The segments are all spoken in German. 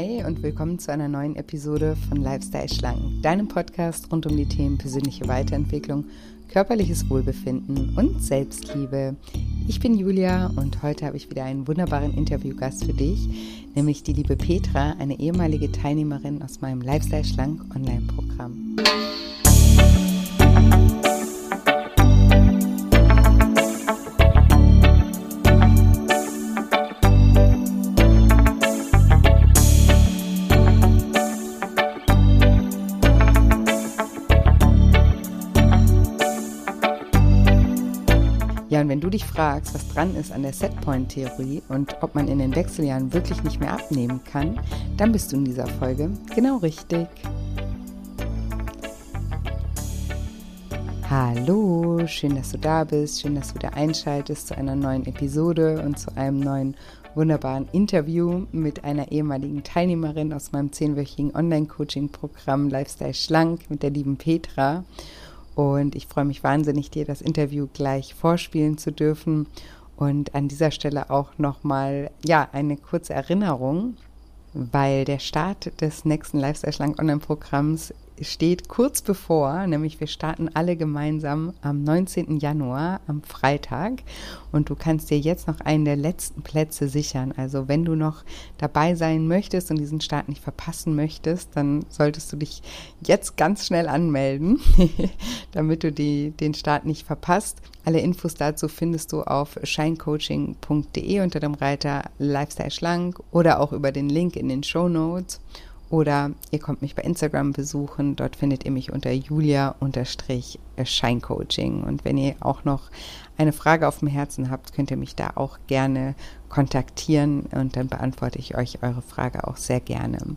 Hi und willkommen zu einer neuen Episode von Lifestyle Schlanken, deinem Podcast rund um die Themen persönliche Weiterentwicklung, körperliches Wohlbefinden und Selbstliebe. Ich bin Julia und heute habe ich wieder einen wunderbaren Interviewgast für dich, nämlich die liebe Petra, eine ehemalige Teilnehmerin aus meinem Lifestyle Schlank Online-Programm. Dich fragst, was dran ist an der Setpoint-Theorie und ob man in den Wechseljahren wirklich nicht mehr abnehmen kann, dann bist du in dieser Folge genau richtig. Hallo, schön, dass du da bist, schön, dass du wieder einschaltest zu einer neuen Episode und zu einem neuen wunderbaren Interview mit einer ehemaligen Teilnehmerin aus meinem zehnwöchigen Online-Coaching-Programm Lifestyle Schlank mit der lieben Petra. Und ich freue mich wahnsinnig, dir das Interview gleich vorspielen zu dürfen. Und an dieser Stelle auch nochmal, ja, eine kurze Erinnerung, weil der Start des nächsten Lifestyle Schlank Online-Programms steht kurz bevor, nämlich wir starten alle gemeinsam am 19. Januar, am Freitag. Und du kannst dir jetzt noch einen der letzten Plätze sichern. Also wenn du noch dabei sein möchtest und diesen Start nicht verpassen möchtest, dann solltest du dich jetzt ganz schnell anmelden, damit du die, den Start nicht verpasst. Alle Infos dazu findest du auf shinecoaching.de unter dem Reiter Lifestyle Schlank oder auch über den Link in den Show Notes. Oder ihr kommt mich bei Instagram besuchen. Dort findet ihr mich unter julia-scheincoaching. Und wenn ihr auch noch eine Frage auf dem Herzen habt, könnt ihr mich da auch gerne kontaktieren und dann beantworte ich euch eure Frage auch sehr gerne.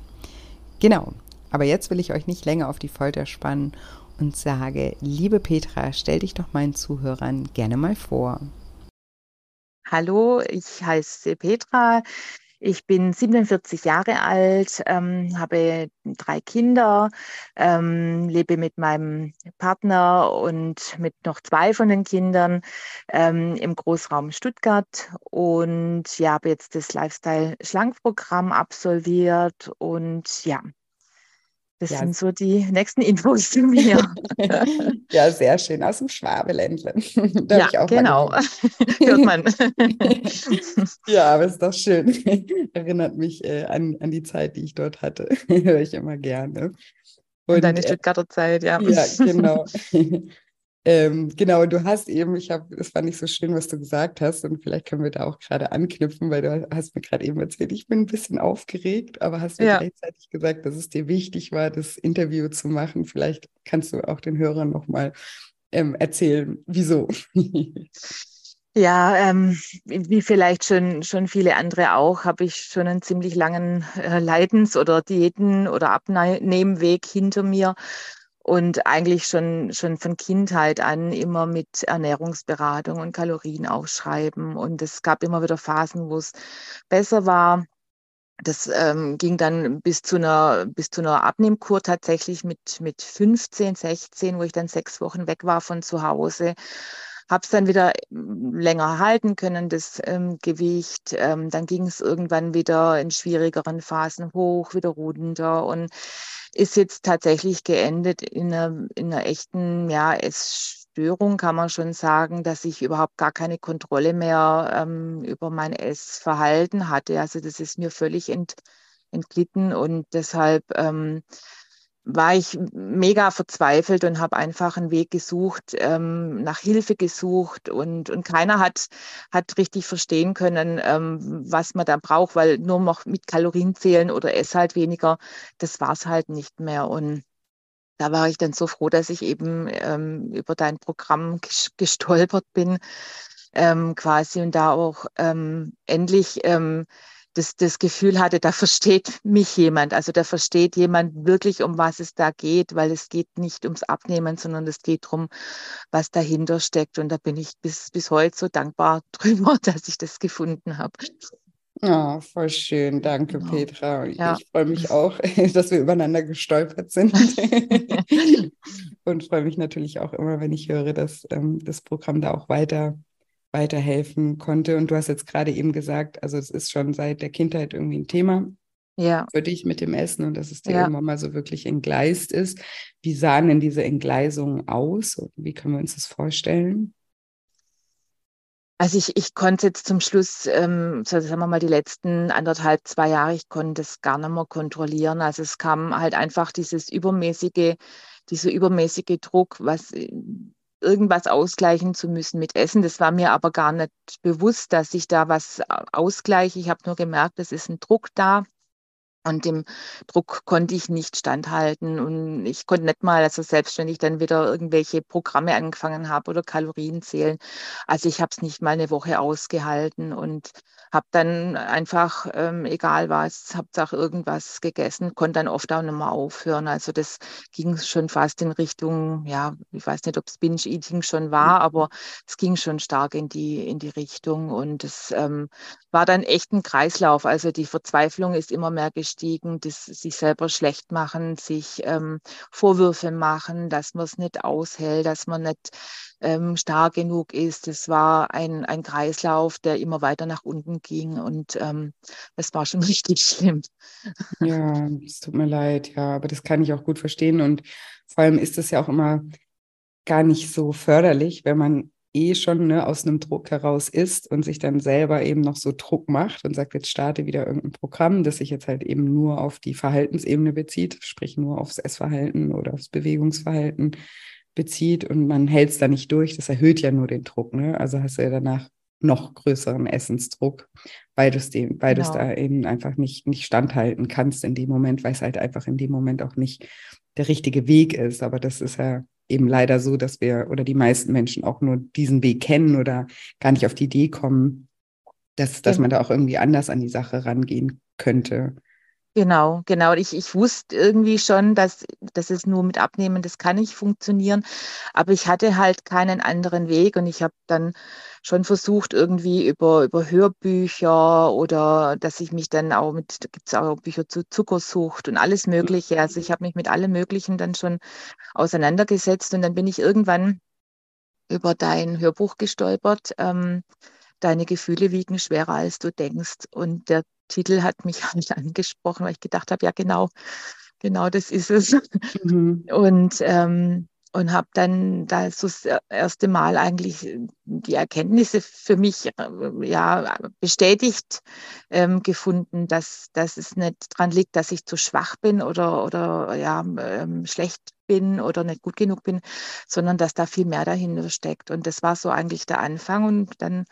Genau. Aber jetzt will ich euch nicht länger auf die Folter spannen und sage, liebe Petra, stell dich doch meinen Zuhörern gerne mal vor. Hallo, ich heiße Petra. Ich bin 47 Jahre alt, ähm, habe drei Kinder, ähm, lebe mit meinem Partner und mit noch zwei von den Kindern ähm, im Großraum Stuttgart. Und ja, habe jetzt das Lifestyle-Schlankprogramm absolviert und ja, das ja. sind so die nächsten Infos zu mir. ja, sehr schön aus dem Schwabeländle. ja, genau. Hört man. ja, aber ist doch schön. Erinnert mich äh, an, an die Zeit, die ich dort hatte. Höre ich immer gerne. Und, Und deine äh, Stuttgarter Zeit, ja. Ja, genau. Ähm, genau, du hast eben, ich habe, es fand ich so schön, was du gesagt hast, und vielleicht können wir da auch gerade anknüpfen, weil du hast mir gerade eben erzählt, ich bin ein bisschen aufgeregt, aber hast mir ja. gleichzeitig gesagt, dass es dir wichtig war, das Interview zu machen. Vielleicht kannst du auch den Hörern nochmal ähm, erzählen, wieso. Ja, ähm, wie vielleicht schon, schon viele andere auch, habe ich schon einen ziemlich langen äh, Leidens- oder Diäten- oder Abnehmweg hinter mir und eigentlich schon, schon von Kindheit an immer mit Ernährungsberatung und Kalorien aufschreiben. Und es gab immer wieder Phasen, wo es besser war. Das ähm, ging dann bis zu einer, bis zu einer Abnehmkur tatsächlich mit, mit 15, 16, wo ich dann sechs Wochen weg war von zu Hause. Habe es dann wieder länger halten können, das ähm, Gewicht. Ähm, dann ging es irgendwann wieder in schwierigeren Phasen hoch, wieder runter. Und ist jetzt tatsächlich geendet in einer, in einer echten ja, Essstörung, kann man schon sagen, dass ich überhaupt gar keine Kontrolle mehr ähm, über mein Essverhalten hatte. Also das ist mir völlig ent, entglitten und deshalb ähm, war ich mega verzweifelt und habe einfach einen Weg gesucht, ähm, nach Hilfe gesucht und, und keiner hat, hat richtig verstehen können, ähm, was man da braucht, weil nur noch mit Kalorien zählen oder ess halt weniger, das war es halt nicht mehr. Und da war ich dann so froh, dass ich eben ähm, über dein Programm gestolpert bin, ähm, quasi und da auch ähm, endlich ähm, das, das Gefühl hatte, da versteht mich jemand. Also da versteht jemand wirklich, um was es da geht, weil es geht nicht ums Abnehmen, sondern es geht darum, was dahinter steckt. Und da bin ich bis, bis heute so dankbar drüber, dass ich das gefunden habe. Oh, voll schön. Danke, genau. Petra. Ja. Ich freue mich auch, dass wir übereinander gestolpert sind. Und freue mich natürlich auch immer, wenn ich höre, dass ähm, das Programm da auch weiter weiterhelfen konnte. Und du hast jetzt gerade eben gesagt, also es ist schon seit der Kindheit irgendwie ein Thema ja. für dich mit dem Essen und dass es dir ja. irgendwann mal so wirklich entgleist ist. Wie sahen denn diese Entgleisungen aus? Wie können wir uns das vorstellen? Also ich, ich konnte jetzt zum Schluss, ähm, so sagen wir mal, die letzten anderthalb, zwei Jahre, ich konnte es gar nicht mehr kontrollieren. Also es kam halt einfach dieses übermäßige, dieser übermäßige Druck, was irgendwas ausgleichen zu müssen mit Essen. Das war mir aber gar nicht bewusst, dass ich da was ausgleiche. Ich habe nur gemerkt, es ist ein Druck da. Und dem Druck konnte ich nicht standhalten. Und ich konnte nicht mal, also selbst wenn ich dann wieder irgendwelche Programme angefangen habe oder Kalorien zählen, also ich habe es nicht mal eine Woche ausgehalten und habe dann einfach, ähm, egal was, habe auch irgendwas gegessen, konnte dann oft auch nicht mehr aufhören. Also das ging schon fast in Richtung, ja, ich weiß nicht, ob es Binge-Eating schon war, mhm. aber es ging schon stark in die, in die Richtung. Und es ähm, war dann echt ein Kreislauf. Also die Verzweiflung ist immer mehr gestiegen eingestiegen, das sich selber schlecht machen, sich ähm, Vorwürfe machen, dass man es nicht aushält, dass man nicht ähm, stark genug ist. Das war ein, ein Kreislauf, der immer weiter nach unten ging und ähm, das war schon richtig schlimm. Ja, es tut mir leid, ja, aber das kann ich auch gut verstehen und vor allem ist es ja auch immer gar nicht so förderlich, wenn man eh schon ne, aus einem Druck heraus ist und sich dann selber eben noch so Druck macht und sagt, jetzt starte wieder irgendein Programm, das sich jetzt halt eben nur auf die Verhaltensebene bezieht, sprich nur aufs Essverhalten oder aufs Bewegungsverhalten bezieht und man hält es da nicht durch, das erhöht ja nur den Druck. Ne? Also hast du ja danach noch größeren Essensdruck, weil du es weil genau. da eben einfach nicht, nicht standhalten kannst in dem Moment, weil es halt einfach in dem Moment auch nicht der richtige Weg ist. Aber das ist ja eben leider so, dass wir oder die meisten Menschen auch nur diesen Weg kennen oder gar nicht auf die Idee kommen, dass, dass man da auch irgendwie anders an die Sache rangehen könnte. Genau, genau. Ich, ich wusste irgendwie schon, dass, dass es nur mit Abnehmen, das kann nicht funktionieren. Aber ich hatte halt keinen anderen Weg und ich habe dann schon versucht, irgendwie über, über Hörbücher oder dass ich mich dann auch mit, da gibt es auch Bücher zu Zuckersucht und alles Mögliche. Also ich habe mich mit allem Möglichen dann schon auseinandergesetzt und dann bin ich irgendwann über dein Hörbuch gestolpert. Ähm, Deine Gefühle wiegen schwerer, als du denkst. Und der Titel hat mich halt angesprochen, weil ich gedacht habe, ja genau, genau das ist es. Mhm. Und, ähm, und habe dann da so das erste Mal eigentlich die Erkenntnisse für mich äh, ja, bestätigt ähm, gefunden, dass, dass es nicht daran liegt, dass ich zu schwach bin oder, oder ja, ähm, schlecht bin oder nicht gut genug bin, sondern dass da viel mehr dahinter steckt. Und das war so eigentlich der Anfang. Und dann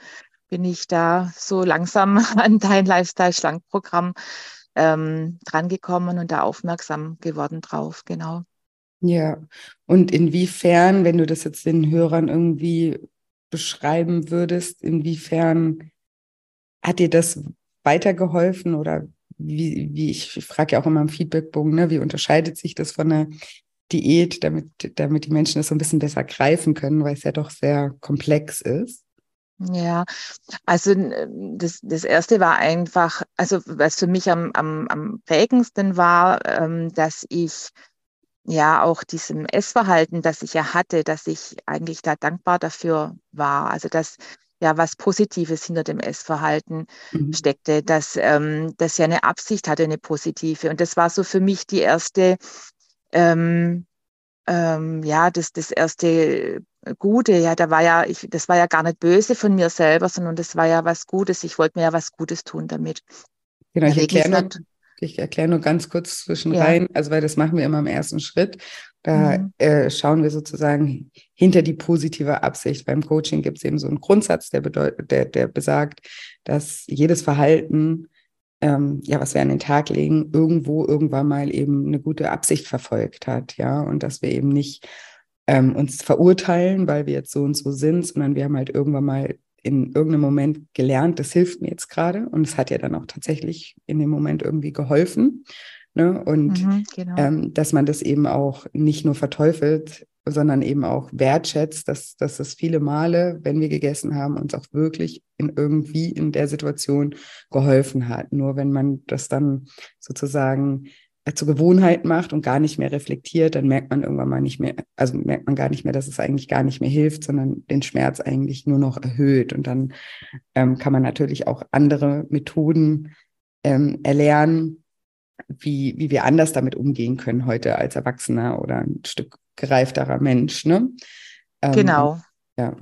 bin ich da so langsam an dein Lifestyle-Schlank-Programm ähm, drangekommen und da aufmerksam geworden drauf, genau. Ja, und inwiefern, wenn du das jetzt den Hörern irgendwie beschreiben würdest, inwiefern hat dir das weitergeholfen oder wie, wie ich, ich frage ja auch immer im Feedbackbogen, ne, wie unterscheidet sich das von einer Diät, damit, damit die Menschen das so ein bisschen besser greifen können, weil es ja doch sehr komplex ist? Ja, also das, das erste war einfach, also was für mich am, am, am prägendsten war, ähm, dass ich ja auch diesem Essverhalten, das ich ja hatte, dass ich eigentlich da dankbar dafür war. Also dass ja was Positives hinter dem Essverhalten mhm. steckte, dass ähm, das ja eine Absicht hatte, eine positive. Und das war so für mich die erste ähm, ähm, ja, das, das erste Gute, ja, da war ja, ich, das war ja gar nicht böse von mir selber, sondern das war ja was Gutes. Ich wollte mir ja was Gutes tun damit. Genau, ich erkläre nur, ich erkläre nur ganz kurz zwischen ja. rein, also weil das machen wir immer im ersten Schritt. Da mhm. äh, schauen wir sozusagen hinter die positive Absicht. Beim Coaching gibt es eben so einen Grundsatz, der, der, der besagt, dass jedes Verhalten ähm, ja, was wir an den Tag legen, irgendwo irgendwann mal eben eine gute Absicht verfolgt hat, ja, und dass wir eben nicht ähm, uns verurteilen, weil wir jetzt so und so sind, sondern wir haben halt irgendwann mal in irgendeinem Moment gelernt, das hilft mir jetzt gerade und es hat ja dann auch tatsächlich in dem Moment irgendwie geholfen. Ne? Und mhm, genau. ähm, dass man das eben auch nicht nur verteufelt, sondern eben auch wertschätzt, dass, dass das viele Male, wenn wir gegessen haben, uns auch wirklich in irgendwie in der Situation geholfen hat. Nur wenn man das dann sozusagen zur Gewohnheit macht und gar nicht mehr reflektiert, dann merkt man irgendwann mal nicht mehr, also merkt man gar nicht mehr, dass es eigentlich gar nicht mehr hilft, sondern den Schmerz eigentlich nur noch erhöht. Und dann ähm, kann man natürlich auch andere Methoden ähm, erlernen, wie, wie wir anders damit umgehen können heute als Erwachsener oder ein Stück gereifterer Mensch. Ne? Ähm, genau. Ja,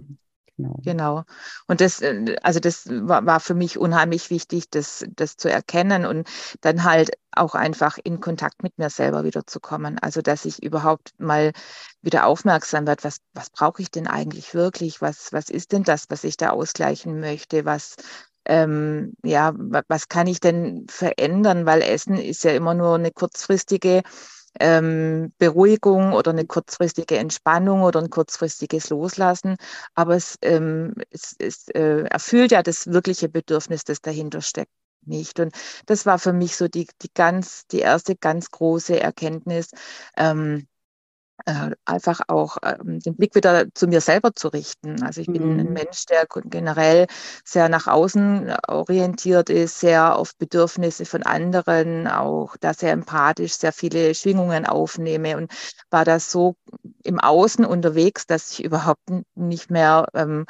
Genau. genau. Und das, äh, also das war, war, für mich unheimlich wichtig, das, das zu erkennen und dann halt auch einfach in Kontakt mit mir selber wieder zu kommen. Also dass ich überhaupt mal wieder aufmerksam werde, was, was brauche ich denn eigentlich wirklich? Was, was ist denn das, was ich da ausgleichen möchte? Was, ähm, ja, was kann ich denn verändern? Weil Essen ist ja immer nur eine kurzfristige ähm, Beruhigung oder eine kurzfristige Entspannung oder ein kurzfristiges Loslassen. Aber es, ähm, es, es äh, erfüllt ja das wirkliche Bedürfnis, das dahinter steckt nicht. Und das war für mich so die, die ganz, die erste ganz große Erkenntnis. Ähm, äh, einfach auch ähm, den Blick wieder zu mir selber zu richten. Also ich bin mhm. ein Mensch, der generell sehr nach außen orientiert ist, sehr auf Bedürfnisse von anderen, auch da sehr empathisch, sehr viele Schwingungen aufnehme und war das so im Außen unterwegs, dass ich überhaupt nicht mehr ähm,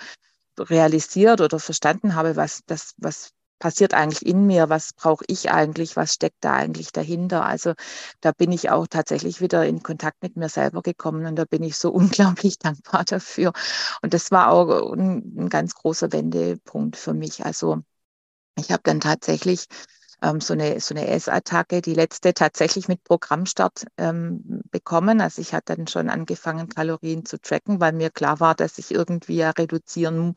realisiert oder verstanden habe, was das, was passiert eigentlich in mir, was brauche ich eigentlich, was steckt da eigentlich dahinter. Also da bin ich auch tatsächlich wieder in Kontakt mit mir selber gekommen und da bin ich so unglaublich dankbar dafür. Und das war auch ein, ein ganz großer Wendepunkt für mich. Also ich habe dann tatsächlich ähm, so eine, so eine Essattacke, die letzte tatsächlich mit Programmstart ähm, bekommen. Also ich hatte dann schon angefangen, Kalorien zu tracken, weil mir klar war, dass ich irgendwie ja reduzieren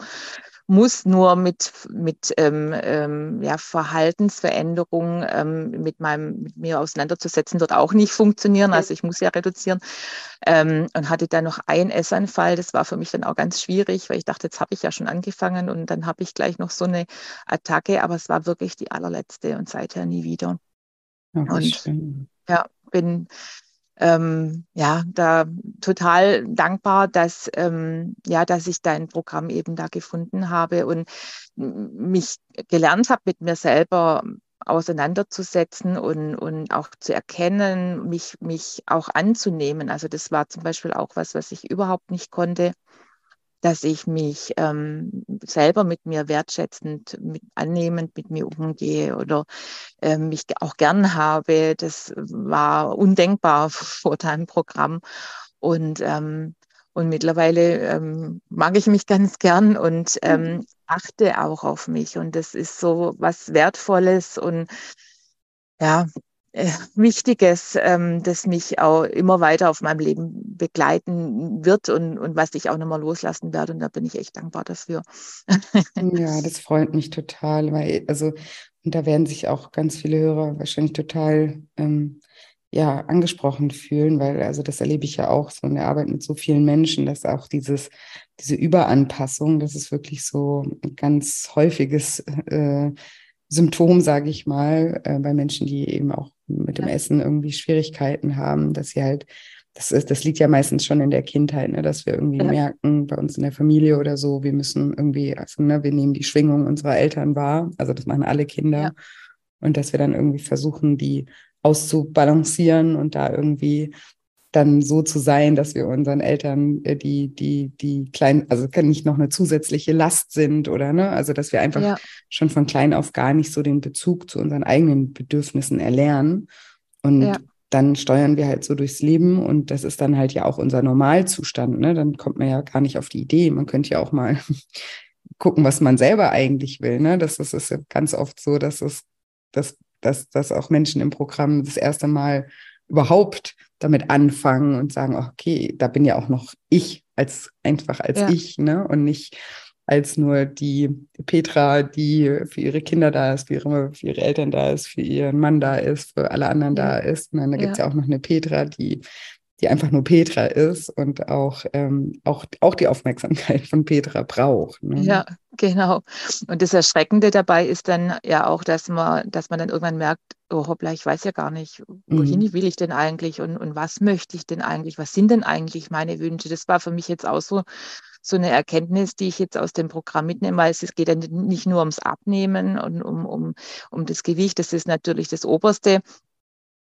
muss nur mit, mit ähm, ähm, ja, Verhaltensveränderungen ähm, mit, meinem, mit mir auseinanderzusetzen, wird auch nicht funktionieren. Also ich muss ja reduzieren. Ähm, und hatte dann noch einen Essanfall. Das war für mich dann auch ganz schwierig, weil ich dachte, jetzt habe ich ja schon angefangen und dann habe ich gleich noch so eine Attacke, aber es war wirklich die allerletzte und seither nie wieder. Ja, und schön. ja, bin ähm, ja, da total dankbar, dass, ähm, ja, dass ich dein Programm eben da gefunden habe und mich gelernt habe, mit mir selber auseinanderzusetzen und, und auch zu erkennen, mich, mich auch anzunehmen. Also das war zum Beispiel auch was, was ich überhaupt nicht konnte dass ich mich ähm, selber mit mir wertschätzend, mit, annehmend mit mir umgehe oder äh, mich auch gern habe. Das war undenkbar vor deinem Programm. Und, ähm, und mittlerweile ähm, mag ich mich ganz gern und ähm, mhm. achte auch auf mich. Und das ist so was Wertvolles und ja, Wichtiges, ähm, das mich auch immer weiter auf meinem Leben begleiten wird und, und was ich auch nochmal loslassen werde. Und da bin ich echt dankbar dafür. ja, das freut mich total, weil, also, und da werden sich auch ganz viele Hörer wahrscheinlich total ähm, ja, angesprochen fühlen, weil also das erlebe ich ja auch so in der Arbeit mit so vielen Menschen, dass auch dieses, diese Überanpassung, das ist wirklich so ein ganz häufiges äh, Symptom, sage ich mal, äh, bei Menschen, die eben auch mit dem ja. Essen irgendwie Schwierigkeiten haben, dass sie halt, das ist, das liegt ja meistens schon in der Kindheit, ne, dass wir irgendwie ja. merken, bei uns in der Familie oder so, wir müssen irgendwie, also ne, wir nehmen die Schwingung unserer Eltern wahr, also das machen alle Kinder. Ja. Und dass wir dann irgendwie versuchen, die auszubalancieren und da irgendwie dann so zu sein, dass wir unseren Eltern äh, die, die, die kleinen, also nicht noch eine zusätzliche Last sind oder ne, also dass wir einfach ja. schon von klein auf gar nicht so den Bezug zu unseren eigenen Bedürfnissen erlernen. Und ja. dann steuern wir halt so durchs Leben und das ist dann halt ja auch unser Normalzustand. Ne? Dann kommt man ja gar nicht auf die Idee. Man könnte ja auch mal gucken, was man selber eigentlich will. Ne? Das, das ist ja ganz oft so, dass es, dass, dass, dass auch Menschen im Programm das erste Mal überhaupt damit anfangen und sagen, okay, da bin ja auch noch ich als einfach als ja. ich, ne? Und nicht als nur die Petra, die für ihre Kinder da ist, für ihre, für ihre Eltern da ist, für ihren Mann da ist, für alle anderen ja. da ist. Und dann da gibt es ja. ja auch noch eine Petra, die die einfach nur Petra ist und auch, ähm, auch, auch die Aufmerksamkeit von Petra braucht. Ne? Ja, genau. Und das Erschreckende dabei ist dann ja auch, dass man, dass man dann irgendwann merkt, oh hoppla, ich weiß ja gar nicht, wohin mhm. will ich denn eigentlich und, und was möchte ich denn eigentlich, was sind denn eigentlich meine Wünsche? Das war für mich jetzt auch so, so eine Erkenntnis, die ich jetzt aus dem Programm mitnehme, weil es geht ja nicht nur ums Abnehmen und um, um, um das Gewicht, das ist natürlich das Oberste,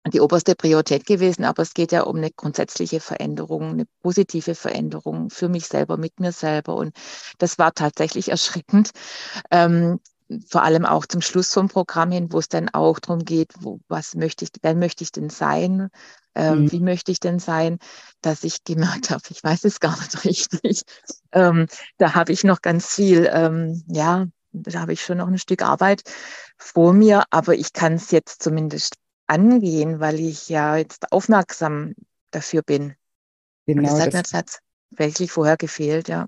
die oberste Priorität gewesen, aber es geht ja um eine grundsätzliche Veränderung, eine positive Veränderung für mich selber, mit mir selber. Und das war tatsächlich erschreckend, ähm, vor allem auch zum Schluss vom Programm hin, wo es dann auch darum geht, wo, was möchte ich, wer möchte ich denn sein, ähm, mhm. wie möchte ich denn sein, dass ich gemerkt habe, ich weiß es gar nicht richtig. Ähm, da habe ich noch ganz viel, ähm, ja, da habe ich schon noch ein Stück Arbeit vor mir, aber ich kann es jetzt zumindest angehen, weil ich ja jetzt aufmerksam dafür bin. Genau, das hat das mir tatsächlich vorher gefehlt, ja.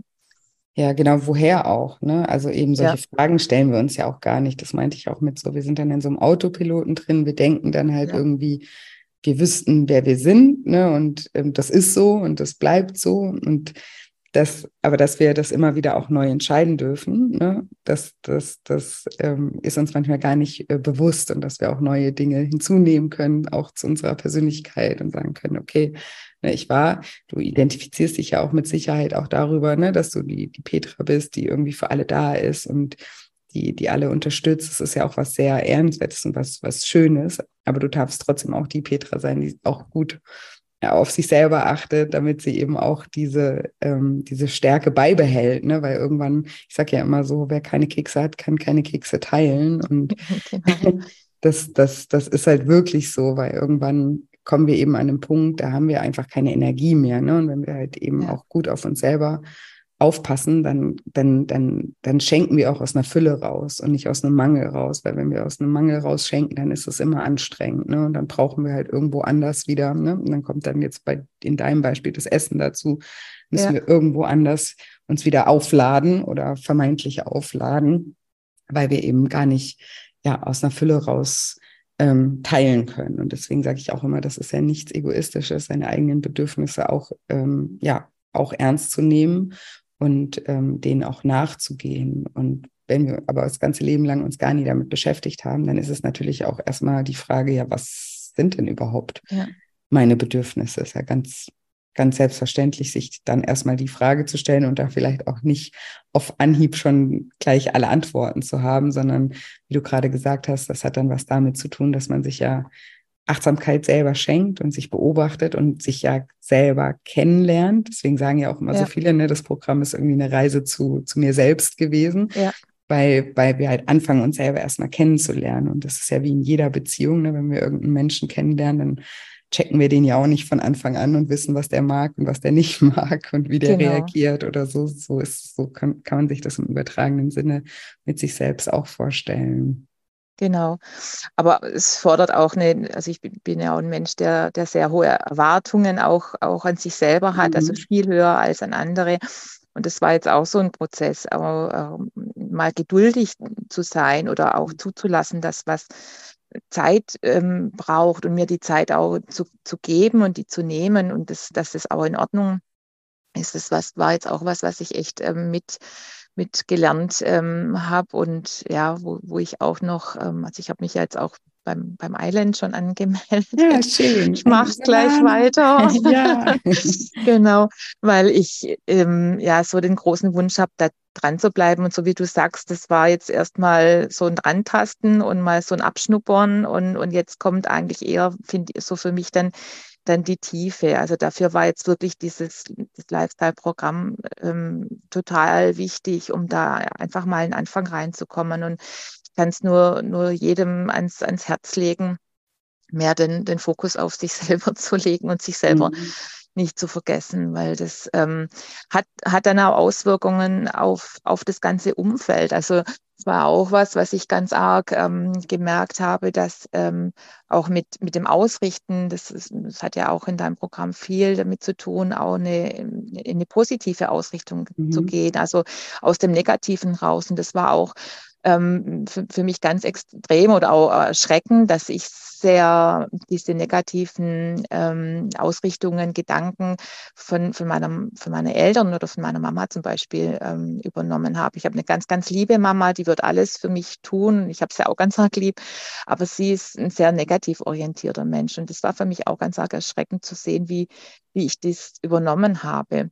Ja, genau, woher auch, ne? Also eben solche ja. Fragen stellen wir uns ja auch gar nicht. Das meinte ich auch mit so, wir sind dann in so einem Autopiloten drin, wir denken dann halt ja. irgendwie, wir wüssten, wer wir sind, ne? Und ähm, das ist so und das bleibt so. Und das, aber dass wir das immer wieder auch neu entscheiden dürfen, ne? das, das, das ähm, ist uns manchmal gar nicht äh, bewusst und dass wir auch neue Dinge hinzunehmen können, auch zu unserer Persönlichkeit und sagen können, okay, ne, ich war, du identifizierst dich ja auch mit Sicherheit auch darüber, ne, dass du die, die Petra bist, die irgendwie für alle da ist und die, die alle unterstützt. Das ist ja auch was sehr Ehrenswertes und was, was Schönes. Aber du darfst trotzdem auch die Petra sein, die auch gut auf sich selber achtet, damit sie eben auch diese, ähm, diese Stärke beibehält. Ne? Weil irgendwann, ich sage ja immer so, wer keine Kekse hat, kann keine Kekse teilen. Und genau. das, das, das ist halt wirklich so, weil irgendwann kommen wir eben an einen Punkt, da haben wir einfach keine Energie mehr. Ne? Und wenn wir halt eben ja. auch gut auf uns selber aufpassen, dann, dann, dann, dann schenken wir auch aus einer Fülle raus und nicht aus einem Mangel raus. Weil wenn wir aus einem Mangel raus schenken, dann ist es immer anstrengend. Ne? Und dann brauchen wir halt irgendwo anders wieder. Ne? Und dann kommt dann jetzt bei in deinem Beispiel das Essen dazu. Müssen ja. wir irgendwo anders uns wieder aufladen oder vermeintlich aufladen, weil wir eben gar nicht ja aus einer Fülle raus ähm, teilen können. Und deswegen sage ich auch immer, das ist ja nichts Egoistisches, seine eigenen Bedürfnisse auch ähm, ja auch ernst zu nehmen und ähm, denen auch nachzugehen. Und wenn wir aber das ganze Leben lang uns gar nie damit beschäftigt haben, dann ist es natürlich auch erstmal die Frage, ja, was sind denn überhaupt ja. meine Bedürfnisse? Ist ja ganz, ganz selbstverständlich, sich dann erstmal die Frage zu stellen und da vielleicht auch nicht auf Anhieb schon gleich alle Antworten zu haben, sondern wie du gerade gesagt hast, das hat dann was damit zu tun, dass man sich ja Achtsamkeit selber schenkt und sich beobachtet und sich ja selber kennenlernt. Deswegen sagen ja auch immer ja. so viele, ne, das Programm ist irgendwie eine Reise zu, zu mir selbst gewesen. Ja. Weil, weil wir halt anfangen, uns selber erstmal kennenzulernen. Und das ist ja wie in jeder Beziehung, ne, wenn wir irgendeinen Menschen kennenlernen, dann checken wir den ja auch nicht von Anfang an und wissen, was der mag und was der nicht mag und wie der genau. reagiert oder so. So ist, so kann, kann man sich das im übertragenen Sinne mit sich selbst auch vorstellen. Genau. Aber es fordert auch eine, also ich bin ja auch ein Mensch, der, der sehr hohe Erwartungen auch, auch an sich selber hat, also mhm. also viel höher als an andere. Und das war jetzt auch so ein Prozess, aber äh, mal geduldig zu sein oder auch zuzulassen, dass was Zeit ähm, braucht und mir die Zeit auch zu, zu geben und die zu nehmen und das, dass das auch in Ordnung ist. Das was, war jetzt auch was, was ich echt ähm, mit mitgelernt ähm, habe und ja, wo, wo ich auch noch, ähm, also ich habe mich ja jetzt auch beim, beim Island schon angemeldet. Ja, schön. Ich mache ja. gleich weiter. Ja. genau, weil ich ähm, ja so den großen Wunsch habe, da dran zu bleiben. Und so wie du sagst, das war jetzt erstmal so ein Rantasten und mal so ein Abschnuppern und, und jetzt kommt eigentlich eher, finde ich, so für mich dann dann die Tiefe. Also dafür war jetzt wirklich dieses Lifestyle-Programm ähm, total wichtig, um da einfach mal einen Anfang reinzukommen. Und ich kann es nur, nur jedem ans, ans Herz legen, mehr den, den Fokus auf sich selber zu legen und sich selber mhm nicht zu vergessen, weil das ähm, hat, hat dann auch Auswirkungen auf, auf das ganze Umfeld. Also es war auch was, was ich ganz arg ähm, gemerkt habe, dass ähm, auch mit, mit dem Ausrichten, das, ist, das hat ja auch in deinem Programm viel damit zu tun, auch eine, eine positive Ausrichtung mhm. zu gehen, also aus dem Negativen raus. Und das war auch ähm, für, für, mich ganz extrem oder auch erschreckend, dass ich sehr diese negativen ähm, Ausrichtungen, Gedanken von, von, meinem, von meinen Eltern oder von meiner Mama zum Beispiel ähm, übernommen habe. Ich habe eine ganz, ganz liebe Mama, die wird alles für mich tun. Ich habe sie auch ganz arg lieb, aber sie ist ein sehr negativ orientierter Mensch. Und das war für mich auch ganz arg erschreckend zu sehen, wie, wie ich das übernommen habe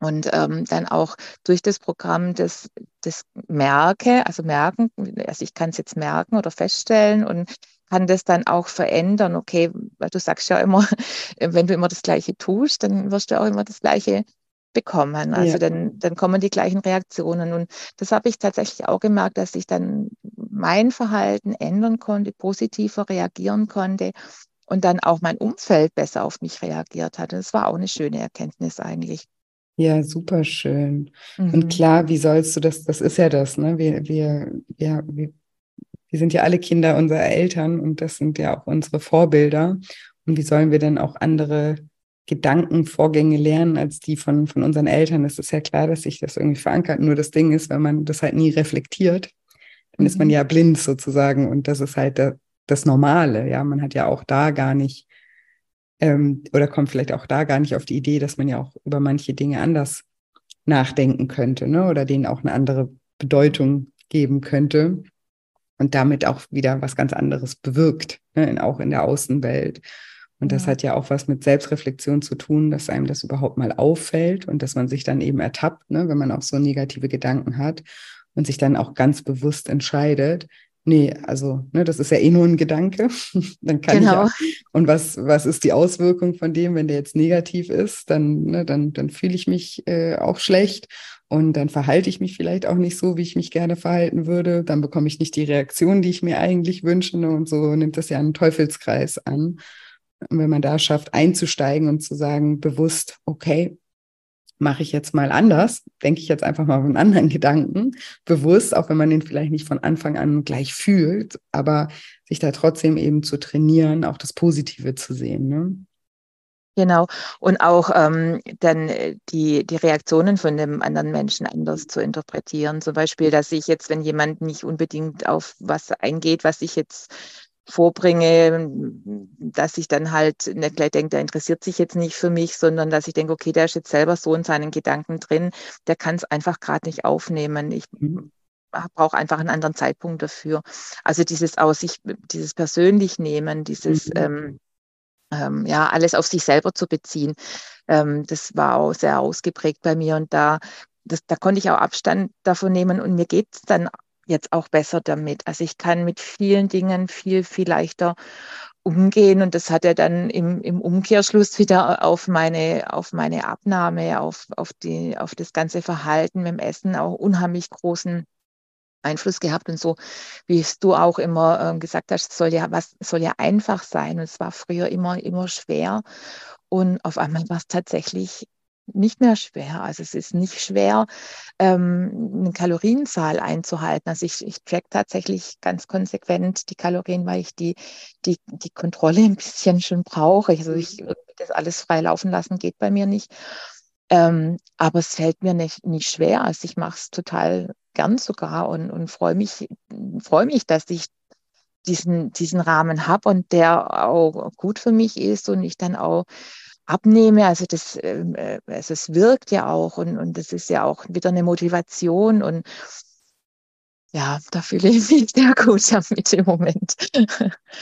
und ähm, dann auch durch das Programm das, das merke, also merken, also ich kann es jetzt merken oder feststellen und kann das dann auch verändern. Okay, weil du sagst ja immer, wenn du immer das Gleiche tust, dann wirst du auch immer das Gleiche bekommen. Also ja. dann, dann kommen die gleichen Reaktionen. Und das habe ich tatsächlich auch gemerkt, dass ich dann mein Verhalten ändern konnte, positiver reagieren konnte und dann auch mein Umfeld besser auf mich reagiert hat. Das war auch eine schöne Erkenntnis eigentlich. Ja, super schön. Mhm. Und klar, wie sollst du das, das ist ja das, ne? Wir, wir, ja, wir, wir sind ja alle Kinder unserer Eltern und das sind ja auch unsere Vorbilder. Und wie sollen wir denn auch andere Gedankenvorgänge lernen als die von, von unseren Eltern? Es ist ja klar, dass sich das irgendwie verankert. Nur das Ding ist, wenn man das halt nie reflektiert, dann ist man mhm. ja blind sozusagen. Und das ist halt das Normale. Ja, man hat ja auch da gar nicht ähm, oder kommt vielleicht auch da gar nicht auf die Idee, dass man ja auch über manche Dinge anders nachdenken könnte, ne? Oder denen auch eine andere Bedeutung geben könnte und damit auch wieder was ganz anderes bewirkt, ne? auch in der Außenwelt. Und das hat ja auch was mit Selbstreflexion zu tun, dass einem das überhaupt mal auffällt und dass man sich dann eben ertappt, ne, wenn man auch so negative Gedanken hat und sich dann auch ganz bewusst entscheidet, Nee, also, ne, das ist ja eh nur ein Gedanke. dann kann genau. ich auch, und was, was ist die Auswirkung von dem, wenn der jetzt negativ ist? Dann, ne, dann, dann fühle ich mich äh, auch schlecht und dann verhalte ich mich vielleicht auch nicht so, wie ich mich gerne verhalten würde. Dann bekomme ich nicht die Reaktion, die ich mir eigentlich wünsche. Ne, und so nimmt das ja einen Teufelskreis an. Und wenn man da schafft, einzusteigen und zu sagen, bewusst, okay, mache ich jetzt mal anders, denke ich jetzt einfach mal einen anderen Gedanken, bewusst, auch wenn man den vielleicht nicht von Anfang an gleich fühlt, aber sich da trotzdem eben zu trainieren, auch das Positive zu sehen. Ne? Genau. Und auch ähm, dann äh, die, die Reaktionen von dem anderen Menschen anders zu interpretieren. Zum Beispiel, dass ich jetzt, wenn jemand nicht unbedingt auf was eingeht, was ich jetzt vorbringe, dass ich dann halt nicht gleich denke, der interessiert sich jetzt nicht für mich, sondern dass ich denke, okay, der ist jetzt selber so in seinen Gedanken drin, der kann es einfach gerade nicht aufnehmen. Ich mhm. brauche einfach einen anderen Zeitpunkt dafür. Also dieses aus sich, dieses persönlich nehmen, dieses mhm. ähm, ähm, ja, alles auf sich selber zu beziehen, ähm, das war auch sehr ausgeprägt bei mir und da das, da konnte ich auch Abstand davon nehmen und mir geht es dann jetzt auch besser damit. Also ich kann mit vielen Dingen viel, viel leichter umgehen und das hat ja dann im, im Umkehrschluss wieder auf meine, auf meine Abnahme, auf, auf, die, auf das ganze Verhalten mit dem Essen auch unheimlich großen Einfluss gehabt und so, wie du auch immer äh, gesagt hast, soll ja was soll ja einfach sein und es war früher immer immer schwer und auf einmal war es tatsächlich nicht mehr schwer. Also es ist nicht schwer, ähm, eine Kalorienzahl einzuhalten. Also ich, ich track tatsächlich ganz konsequent die Kalorien, weil ich die, die, die Kontrolle ein bisschen schon brauche. Also ich mhm. das alles frei laufen lassen geht bei mir nicht. Ähm, aber es fällt mir nicht, nicht schwer. Also ich mache es total gern sogar und, und freue mich, freue mich, dass ich diesen, diesen Rahmen habe und der auch gut für mich ist und ich dann auch abnehme. Also das, ähm, äh, also es wirkt ja auch und, und das ist ja auch wieder eine Motivation und ja, da fühle ich mich sehr gut damit im Moment.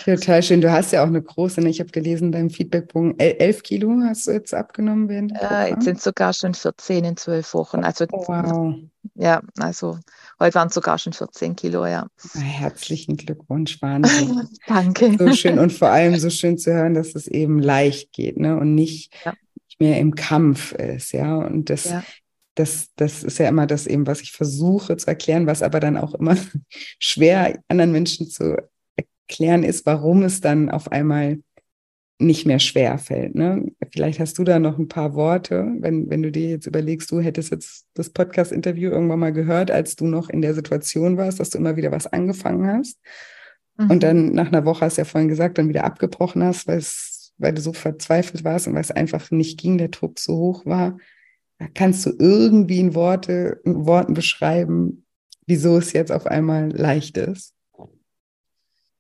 Total schön. Du hast ja auch eine große, ne, ich habe gelesen, beim Feedbackbogen, elf Kilo hast du jetzt abgenommen während äh, Jetzt sind sogar schon 14 in zwölf Wochen. Also, wow. Ja, also heute waren es sogar schon 14 Kilo, ja. Herzlichen Glückwunsch, Wahnsinn. Danke. So schön und vor allem so schön zu hören, dass es eben leicht geht ne? und nicht ja. mehr im Kampf ist, ja. Und das, ja das, das ist ja immer das eben, was ich versuche zu erklären, was aber dann auch immer schwer anderen Menschen zu erklären ist, warum es dann auf einmal nicht mehr schwer fällt. Ne? Vielleicht hast du da noch ein paar Worte, wenn, wenn du dir jetzt überlegst, du hättest jetzt das Podcast-Interview irgendwann mal gehört, als du noch in der Situation warst, dass du immer wieder was angefangen hast. Mhm. Und dann nach einer Woche, hast du ja vorhin gesagt, dann wieder abgebrochen hast, weil, es, weil du so verzweifelt warst und weil es einfach nicht ging, der Druck so hoch war. Kannst du irgendwie in, Worte, in Worten beschreiben, wieso es jetzt auf einmal leicht ist?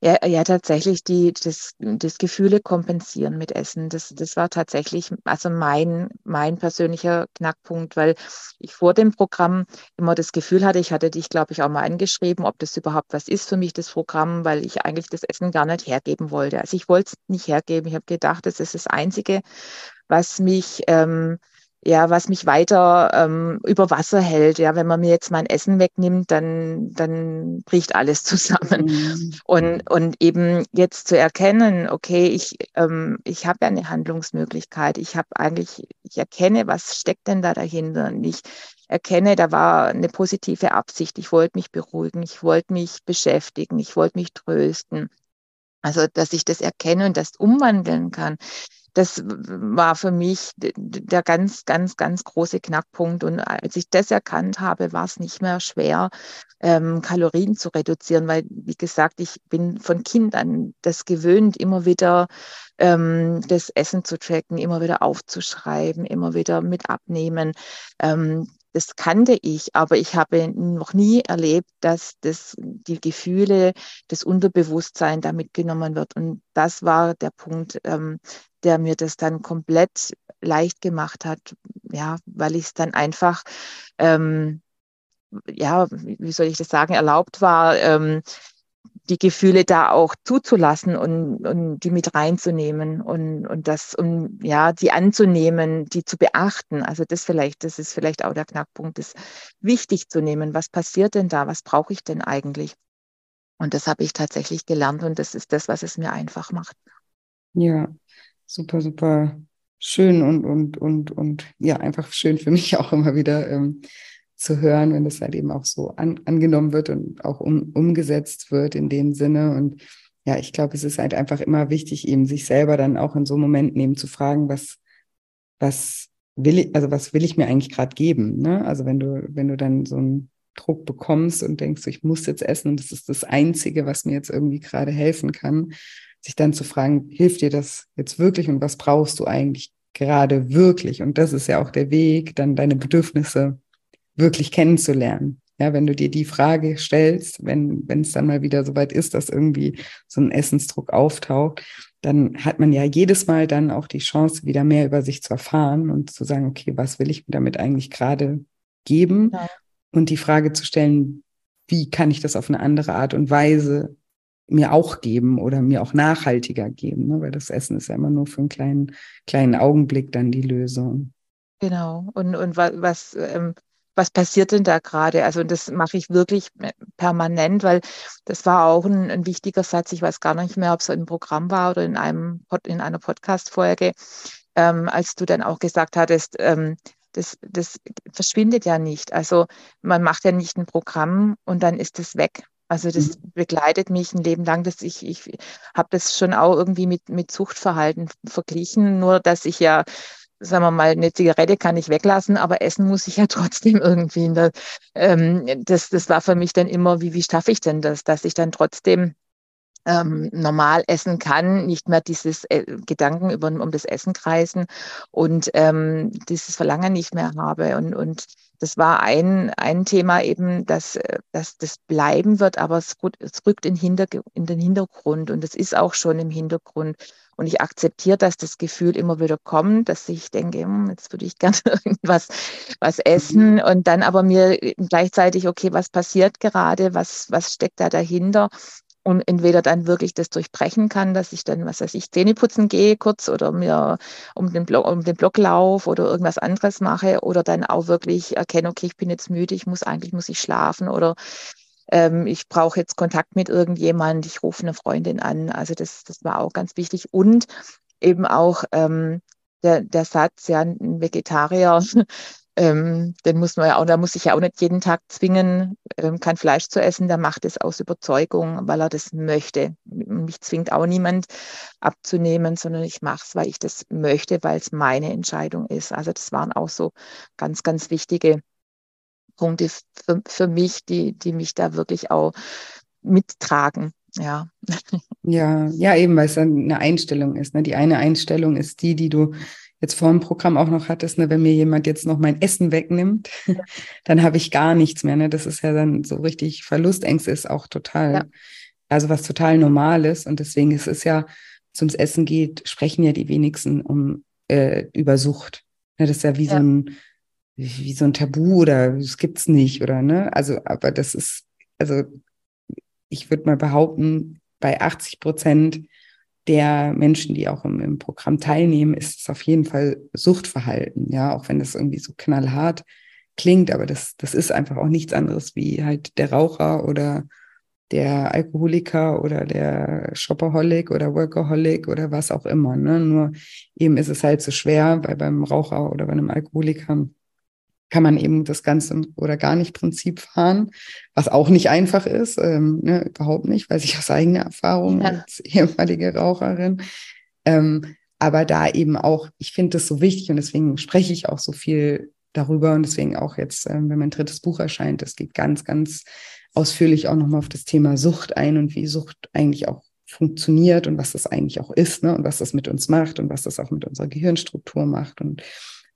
Ja, ja, tatsächlich die, das, das Gefühle kompensieren mit Essen. Das, das war tatsächlich also mein, mein persönlicher Knackpunkt, weil ich vor dem Programm immer das Gefühl hatte, ich hatte dich, glaube ich, auch mal angeschrieben, ob das überhaupt was ist für mich, das Programm, weil ich eigentlich das Essen gar nicht hergeben wollte. Also ich wollte es nicht hergeben. Ich habe gedacht, das ist das Einzige, was mich ähm, ja, was mich weiter ähm, über Wasser hält. Ja, wenn man mir jetzt mein Essen wegnimmt, dann, dann bricht alles zusammen. Mhm. Und, und eben jetzt zu erkennen, okay, ich, ähm, ich habe ja eine Handlungsmöglichkeit. Ich habe eigentlich, ich erkenne, was steckt denn da dahinter. Und ich erkenne, da war eine positive Absicht. Ich wollte mich beruhigen, ich wollte mich beschäftigen, ich wollte mich trösten. Also, dass ich das erkenne und das umwandeln kann, das war für mich der ganz, ganz, ganz große Knackpunkt. Und als ich das erkannt habe, war es nicht mehr schwer, ähm, Kalorien zu reduzieren, weil, wie gesagt, ich bin von Kind an das gewöhnt, immer wieder ähm, das Essen zu tracken, immer wieder aufzuschreiben, immer wieder mit abnehmen. Ähm, das kannte ich, aber ich habe noch nie erlebt, dass das, die Gefühle, das Unterbewusstsein da mitgenommen wird. Und das war der Punkt, ähm, der mir das dann komplett leicht gemacht hat, ja, weil ich es dann einfach, ähm, ja, wie soll ich das sagen, erlaubt war, ähm, die Gefühle da auch zuzulassen und, und die mit reinzunehmen und, und das, um ja, die anzunehmen, die zu beachten. Also das vielleicht, das ist vielleicht auch der Knackpunkt, das wichtig zu nehmen. Was passiert denn da? Was brauche ich denn eigentlich? Und das habe ich tatsächlich gelernt und das ist das, was es mir einfach macht. Ja, super, super schön und, und, und, und ja, einfach schön für mich auch immer wieder ähm, zu hören, wenn das halt eben auch so an, angenommen wird und auch um, umgesetzt wird in dem Sinne. Und ja, ich glaube, es ist halt einfach immer wichtig, eben sich selber dann auch in so Momenten eben zu fragen, was, was will ich, also was will ich mir eigentlich gerade geben? Ne? Also wenn du, wenn du dann so einen Druck bekommst und denkst, ich muss jetzt essen und das ist das Einzige, was mir jetzt irgendwie gerade helfen kann, sich dann zu fragen, hilft dir das jetzt wirklich und was brauchst du eigentlich gerade wirklich? Und das ist ja auch der Weg, dann deine Bedürfnisse wirklich kennenzulernen. Ja, wenn du dir die Frage stellst, wenn, wenn es dann mal wieder soweit ist, dass irgendwie so ein Essensdruck auftaucht, dann hat man ja jedes Mal dann auch die Chance, wieder mehr über sich zu erfahren und zu sagen, okay, was will ich mir damit eigentlich gerade geben? Ja. Und die Frage zu stellen, wie kann ich das auf eine andere Art und Weise mir auch geben oder mir auch nachhaltiger geben, ne? weil das Essen ist ja immer nur für einen kleinen, kleinen Augenblick dann die Lösung. Genau. Und, und was, ähm, was passiert denn da gerade? Also das mache ich wirklich permanent, weil das war auch ein, ein, wichtiger Satz. Ich weiß gar nicht mehr, ob es im Programm war oder in einem in einer Podcast-Folge, ähm, als du dann auch gesagt hattest, ähm, das, das verschwindet ja nicht. Also man macht ja nicht ein Programm und dann ist es weg. Also das mhm. begleitet mich ein Leben lang. Dass ich ich habe das schon auch irgendwie mit, mit Suchtverhalten verglichen, nur dass ich ja, sagen wir mal, eine Zigarette kann ich weglassen, aber essen muss ich ja trotzdem irgendwie. Der, ähm, das, das war für mich dann immer, wie, wie schaffe ich denn das, dass ich dann trotzdem ähm, normal essen kann, nicht mehr dieses äh, Gedanken über, um das Essen kreisen und ähm, dieses Verlangen nicht mehr habe. Und, und das war ein, ein Thema eben, dass, äh, dass das bleiben wird, aber es, es rückt in, Hinter, in den Hintergrund und es ist auch schon im Hintergrund. Und ich akzeptiere, dass das Gefühl immer wieder kommt, dass ich denke, hm, jetzt würde ich gerne irgendwas was essen mhm. und dann aber mir gleichzeitig, okay, was passiert gerade, was, was steckt da dahinter? und entweder dann wirklich das durchbrechen kann, dass ich dann, was weiß ich, Zähne putzen gehe kurz oder mir um den Block, um den Block laufe oder irgendwas anderes mache oder dann auch wirklich erkenne, okay, ich bin jetzt müde, ich muss eigentlich, muss ich schlafen oder ähm, ich brauche jetzt Kontakt mit irgendjemand, ich rufe eine Freundin an. Also das, das war auch ganz wichtig. Und eben auch ähm, der, der Satz, ja, ein Vegetarier ähm, den muss man ja auch, da muss ich ja auch nicht jeden Tag zwingen, ähm, kein Fleisch zu essen. Der macht es aus Überzeugung, weil er das möchte. Mich zwingt auch niemand abzunehmen, sondern ich mache es, weil ich das möchte, weil es meine Entscheidung ist. Also das waren auch so ganz, ganz wichtige Punkte für, für mich, die, die mich da wirklich auch mittragen. Ja. Ja, ja, eben, weil es dann eine Einstellung ist. Ne? Die eine Einstellung ist die, die du jetzt vor dem Programm auch noch hattest, ne, wenn mir jemand jetzt noch mein Essen wegnimmt, dann habe ich gar nichts mehr. Ne? Das ist ja dann so richtig Verlustängste ist auch total, ja. also was total Normales. Und deswegen ist es ja, zum Essen geht, sprechen ja die wenigsten um äh, über Sucht. Ne, das ist ja wie ja. so ein wie so ein Tabu oder es gibt's nicht oder ne? Also, aber das ist, also ich würde mal behaupten, bei 80 Prozent der Menschen, die auch im, im Programm teilnehmen, ist es auf jeden Fall Suchtverhalten. Ja, auch wenn das irgendwie so knallhart klingt, aber das, das ist einfach auch nichts anderes wie halt der Raucher oder der Alkoholiker oder der Shopaholic oder Workaholic oder was auch immer. Ne? Nur eben ist es halt so schwer, weil beim Raucher oder bei einem Alkoholiker kann man eben das Ganze oder gar nicht Prinzip fahren, was auch nicht einfach ist, ähm, ne, überhaupt nicht, weiß ich aus eigener Erfahrung ja. als ehemalige Raucherin. Ähm, aber da eben auch, ich finde das so wichtig und deswegen spreche ich auch so viel darüber und deswegen auch jetzt, ähm, wenn mein drittes Buch erscheint, das geht ganz, ganz ausführlich auch nochmal auf das Thema Sucht ein und wie Sucht eigentlich auch funktioniert und was das eigentlich auch ist ne? und was das mit uns macht und was das auch mit unserer Gehirnstruktur macht und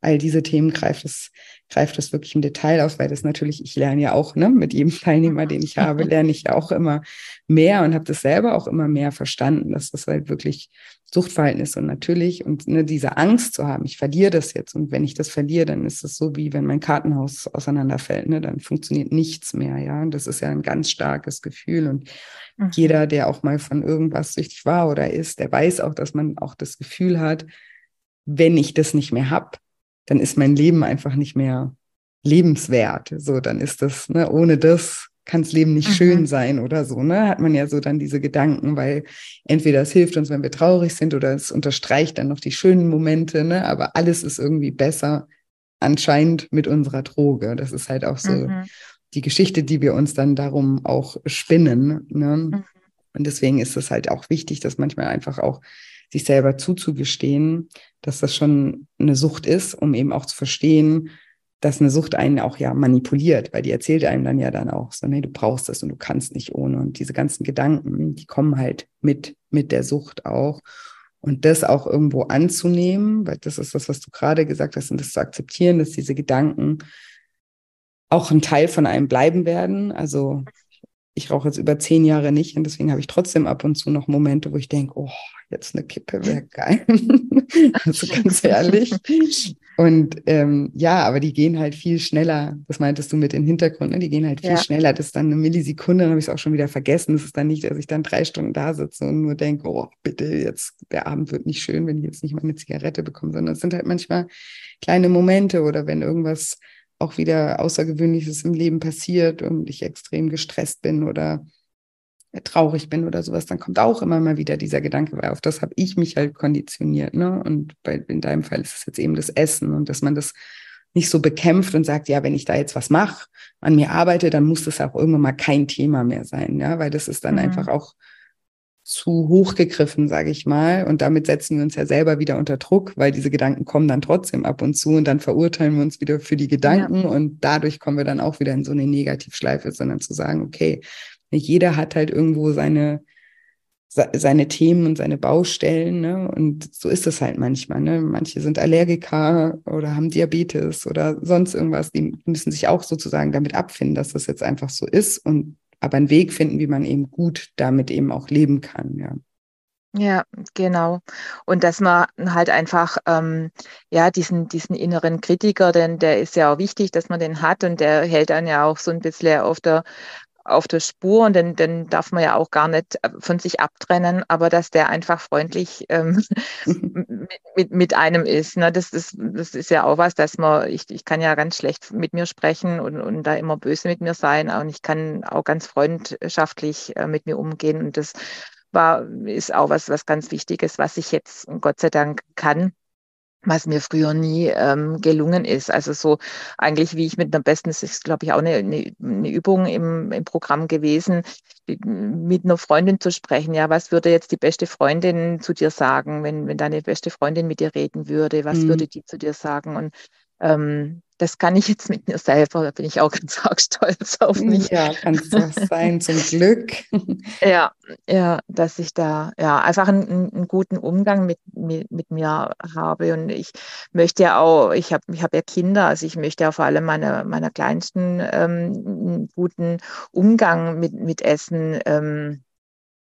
all diese Themen greift es, greift es wirklich im Detail auf, weil das natürlich, ich lerne ja auch, ne, mit jedem Teilnehmer, den ich habe, lerne ich ja auch immer mehr und habe das selber auch immer mehr verstanden, dass das halt wirklich Suchtverhalten ist und natürlich und ne, diese Angst zu haben, ich verliere das jetzt und wenn ich das verliere, dann ist es so wie wenn mein Kartenhaus auseinanderfällt, ne, dann funktioniert nichts mehr, ja, und das ist ja ein ganz starkes Gefühl und mhm. jeder, der auch mal von irgendwas süchtig war oder ist, der weiß auch, dass man auch das Gefühl hat, wenn ich das nicht mehr habe, dann ist mein Leben einfach nicht mehr lebenswert. So, dann ist das, ne, ohne das kann das Leben nicht mhm. schön sein oder so, ne? Hat man ja so dann diese Gedanken, weil entweder es hilft uns, wenn wir traurig sind, oder es unterstreicht dann noch die schönen Momente, ne? Aber alles ist irgendwie besser anscheinend mit unserer Droge. Das ist halt auch so mhm. die Geschichte, die wir uns dann darum auch spinnen. Ne? Mhm. Und deswegen ist es halt auch wichtig, dass manchmal einfach auch sich selber zuzugestehen, dass das schon eine Sucht ist, um eben auch zu verstehen, dass eine Sucht einen auch ja manipuliert, weil die erzählt einem dann ja dann auch so, nee, du brauchst das und du kannst nicht ohne. Und diese ganzen Gedanken, die kommen halt mit, mit der Sucht auch. Und das auch irgendwo anzunehmen, weil das ist das, was du gerade gesagt hast, und das zu akzeptieren, dass diese Gedanken auch ein Teil von einem bleiben werden. Also ich rauche jetzt über zehn Jahre nicht und deswegen habe ich trotzdem ab und zu noch Momente, wo ich denke, oh, jetzt eine Kippe wäre geil. also ganz ehrlich. Und ähm, ja, aber die gehen halt viel schneller. Das meintest du mit dem Hintergrund, ne? die gehen halt viel ja. schneller. Das ist dann eine Millisekunde, dann habe ich es auch schon wieder vergessen. Das ist dann nicht, dass ich dann drei Stunden da sitze und nur denke, oh, bitte, jetzt, der Abend wird nicht schön, wenn ich jetzt nicht mal eine Zigarette bekomme, sondern es sind halt manchmal kleine Momente oder wenn irgendwas auch wieder Außergewöhnliches im Leben passiert und ich extrem gestresst bin oder traurig bin oder sowas, dann kommt auch immer mal wieder dieser Gedanke, weil auf das habe ich mich halt konditioniert. Ne? Und bei, in deinem Fall ist es jetzt eben das Essen und dass man das nicht so bekämpft und sagt, ja, wenn ich da jetzt was mache, an mir arbeite, dann muss das auch irgendwann mal kein Thema mehr sein, ja, weil das ist dann mhm. einfach auch zu hoch gegriffen, sage ich mal. Und damit setzen wir uns ja selber wieder unter Druck, weil diese Gedanken kommen dann trotzdem ab und zu und dann verurteilen wir uns wieder für die Gedanken ja. und dadurch kommen wir dann auch wieder in so eine Negativschleife, sondern zu sagen, okay, jeder hat halt irgendwo seine, seine Themen und seine Baustellen, ne? Und so ist es halt manchmal, ne? Manche sind Allergiker oder haben Diabetes oder sonst irgendwas, die müssen sich auch sozusagen damit abfinden, dass das jetzt einfach so ist und aber einen Weg finden, wie man eben gut damit eben auch leben kann, ja. Ja, genau. Und dass man halt einfach, ähm, ja, diesen, diesen inneren Kritiker, denn der ist ja auch wichtig, dass man den hat und der hält dann ja auch so ein bisschen auf der, auf der Spur und den, den darf man ja auch gar nicht äh, von sich abtrennen, aber dass der einfach freundlich ähm, mit, mit einem ist. Ne? Das, ist das ist ja auch was, dass man, ich, ich kann ja ganz schlecht mit mir sprechen und, und da immer böse mit mir sein und ich kann auch ganz freundschaftlich äh, mit mir umgehen und das war, ist auch was, was ganz Wichtiges, was ich jetzt Gott sei Dank kann was mir früher nie ähm, gelungen ist. Also so eigentlich, wie ich mit einer besten, das ist, glaube ich, auch eine, eine, eine Übung im, im Programm gewesen, mit einer Freundin zu sprechen. Ja, was würde jetzt die beste Freundin zu dir sagen, wenn, wenn deine beste Freundin mit dir reden würde? Was mhm. würde die zu dir sagen? Und ähm, das kann ich jetzt mit mir selber, da bin ich auch ganz arg stolz auf mich. Ja, kannst du sein, zum Glück. ja, ja, dass ich da ja einfach einen, einen guten Umgang mit, mit, mit, mir habe. Und ich möchte ja auch, ich habe ich hab ja Kinder, also ich möchte ja vor allem meiner, meiner Kleinsten ähm, einen guten Umgang mit, mit Essen ähm,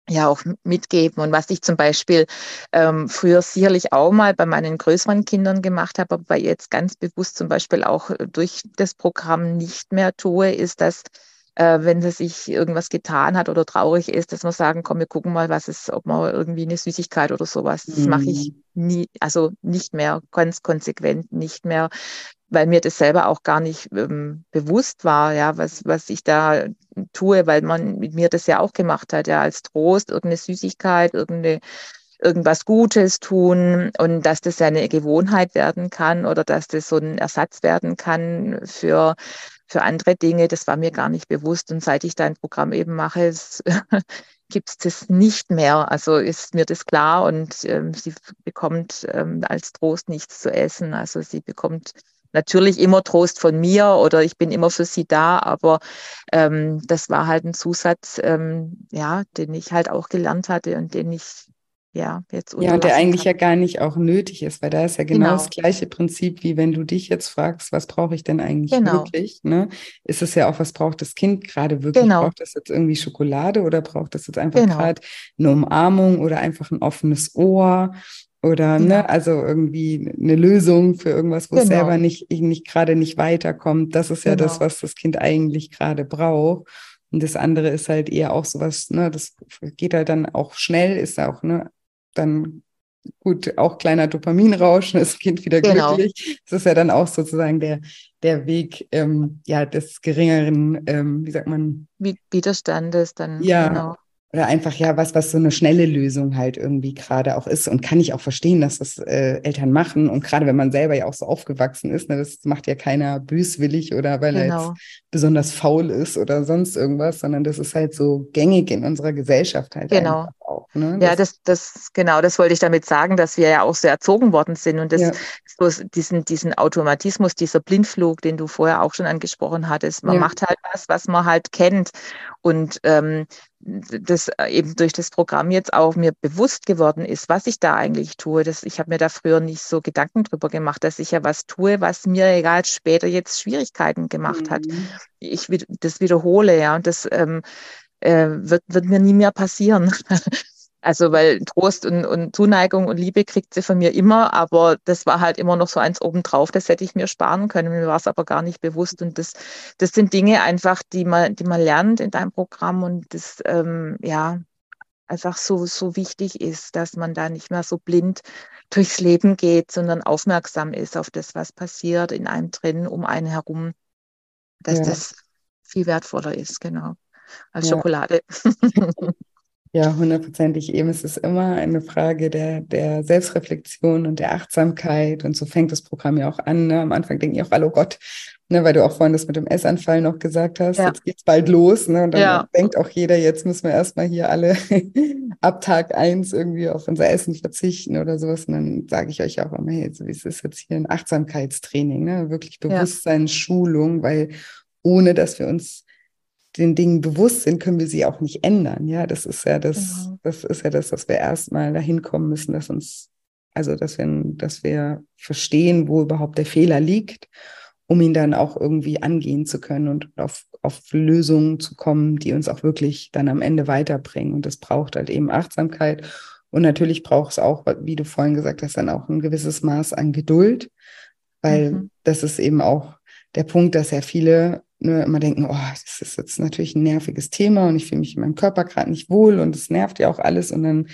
ja auch mitgeben. Und was ich zum Beispiel ähm, früher sicherlich auch mal bei meinen größeren Kindern gemacht habe, aber jetzt ganz bewusst zum Beispiel auch durch das Programm nicht mehr tue, ist, dass äh, wenn sie sich irgendwas getan hat oder traurig ist, dass wir sagen, komm, wir gucken mal, was ist, ob man irgendwie eine Süßigkeit oder sowas. Das mhm. mache ich nie, also nicht mehr, ganz konsequent nicht mehr, weil mir das selber auch gar nicht ähm, bewusst war, ja, was, was ich da tue, weil man mit mir das ja auch gemacht hat, ja, als Trost, irgendeine Süßigkeit, irgendeine irgendwas Gutes tun und dass das ja eine Gewohnheit werden kann oder dass das so ein Ersatz werden kann für, für andere Dinge, das war mir gar nicht bewusst. Und seit ich da ein Programm eben mache, gibt es das nicht mehr. Also ist mir das klar und ähm, sie bekommt ähm, als Trost nichts zu essen. Also sie bekommt natürlich immer Trost von mir oder ich bin immer für sie da, aber ähm, das war halt ein Zusatz, ähm, ja, den ich halt auch gelernt hatte und den ich ja, jetzt Ja, und der eigentlich kann. ja gar nicht auch nötig ist, weil da ist ja genau, genau, das gleiche Prinzip, wie wenn du dich jetzt fragst, was brauche ich denn eigentlich genau. wirklich? Ne? Ist es ja auch, was braucht das Kind gerade wirklich? Genau. Braucht das jetzt irgendwie Schokolade oder braucht das jetzt einfach genau. gerade eine Umarmung oder einfach ein offenes Ohr? Oder ne, ja. also irgendwie eine Lösung für irgendwas, wo es selber genau. nicht, nicht gerade nicht weiterkommt. Das ist ja das, genau. was das Kind eigentlich gerade braucht. Und das andere ist halt eher auch sowas, ne, das geht halt dann auch schnell, ist auch, ne, dann gut, auch kleiner Dopaminrausch, das Kind wieder genau. glücklich. Das ist ja dann auch sozusagen der, der Weg ähm, ja, des geringeren, ähm, wie sagt man? Widerstandes dann. Ja, genau. Oder einfach ja was, was so eine schnelle Lösung halt irgendwie gerade auch ist. Und kann ich auch verstehen, dass das äh, Eltern machen. Und gerade wenn man selber ja auch so aufgewachsen ist, ne, das macht ja keiner böswillig oder weil genau. er jetzt genau. besonders faul ist oder sonst irgendwas, sondern das ist halt so gängig in unserer Gesellschaft halt genau. auch. Ne? Ja, das, das, genau, das wollte ich damit sagen, dass wir ja auch so erzogen worden sind und das, ja. so diesen, diesen Automatismus, dieser Blindflug, den du vorher auch schon angesprochen hattest, man ja. macht halt was, was man halt kennt. Und ähm, das äh, eben durch das Programm jetzt auch mir bewusst geworden ist, was ich da eigentlich tue. Das, ich habe mir da früher nicht so Gedanken drüber gemacht, dass ich ja was tue, was mir egal später jetzt Schwierigkeiten gemacht mhm. hat. Ich das wiederhole, ja, und das ähm, äh, wird, wird mir nie mehr passieren. Also, weil Trost und, und Zuneigung und Liebe kriegt sie von mir immer, aber das war halt immer noch so eins obendrauf, das hätte ich mir sparen können. Mir war es aber gar nicht bewusst. Und das, das sind Dinge einfach, die man, die man lernt in deinem Programm und das, ähm, ja, einfach so, so wichtig ist, dass man da nicht mehr so blind durchs Leben geht, sondern aufmerksam ist auf das, was passiert in einem drin, um einen herum, dass ja. das viel wertvoller ist, genau, als ja. Schokolade. Ja, hundertprozentig. Eben ist es immer eine Frage der, der Selbstreflexion und der Achtsamkeit. Und so fängt das Programm ja auch an. Ne? Am Anfang denke ich auch, hallo Gott, ne? weil du auch vorhin das mit dem Essanfall noch gesagt hast. Ja. Jetzt geht's bald los. Ne? Und dann ja. denkt auch jeder, jetzt müssen wir erstmal hier alle ab Tag eins irgendwie auf unser Essen verzichten oder sowas. Und dann sage ich euch auch immer, hey, es ist jetzt hier ein Achtsamkeitstraining, ne? wirklich Bewusstseinsschulung, weil ohne dass wir uns den Dingen bewusst sind, können wir sie auch nicht ändern. Ja, das ist ja das, genau. das ist ja das, dass wir erstmal dahin kommen müssen, dass uns, also dass wir, dass wir verstehen, wo überhaupt der Fehler liegt, um ihn dann auch irgendwie angehen zu können und auf, auf Lösungen zu kommen, die uns auch wirklich dann am Ende weiterbringen. Und das braucht halt eben Achtsamkeit. Und natürlich braucht es auch, wie du vorhin gesagt hast, dann auch ein gewisses Maß an Geduld, weil mhm. das ist eben auch der Punkt, dass ja viele ne, immer denken, oh, das ist jetzt natürlich ein nerviges Thema und ich fühle mich in meinem Körper gerade nicht wohl und es nervt ja auch alles und dann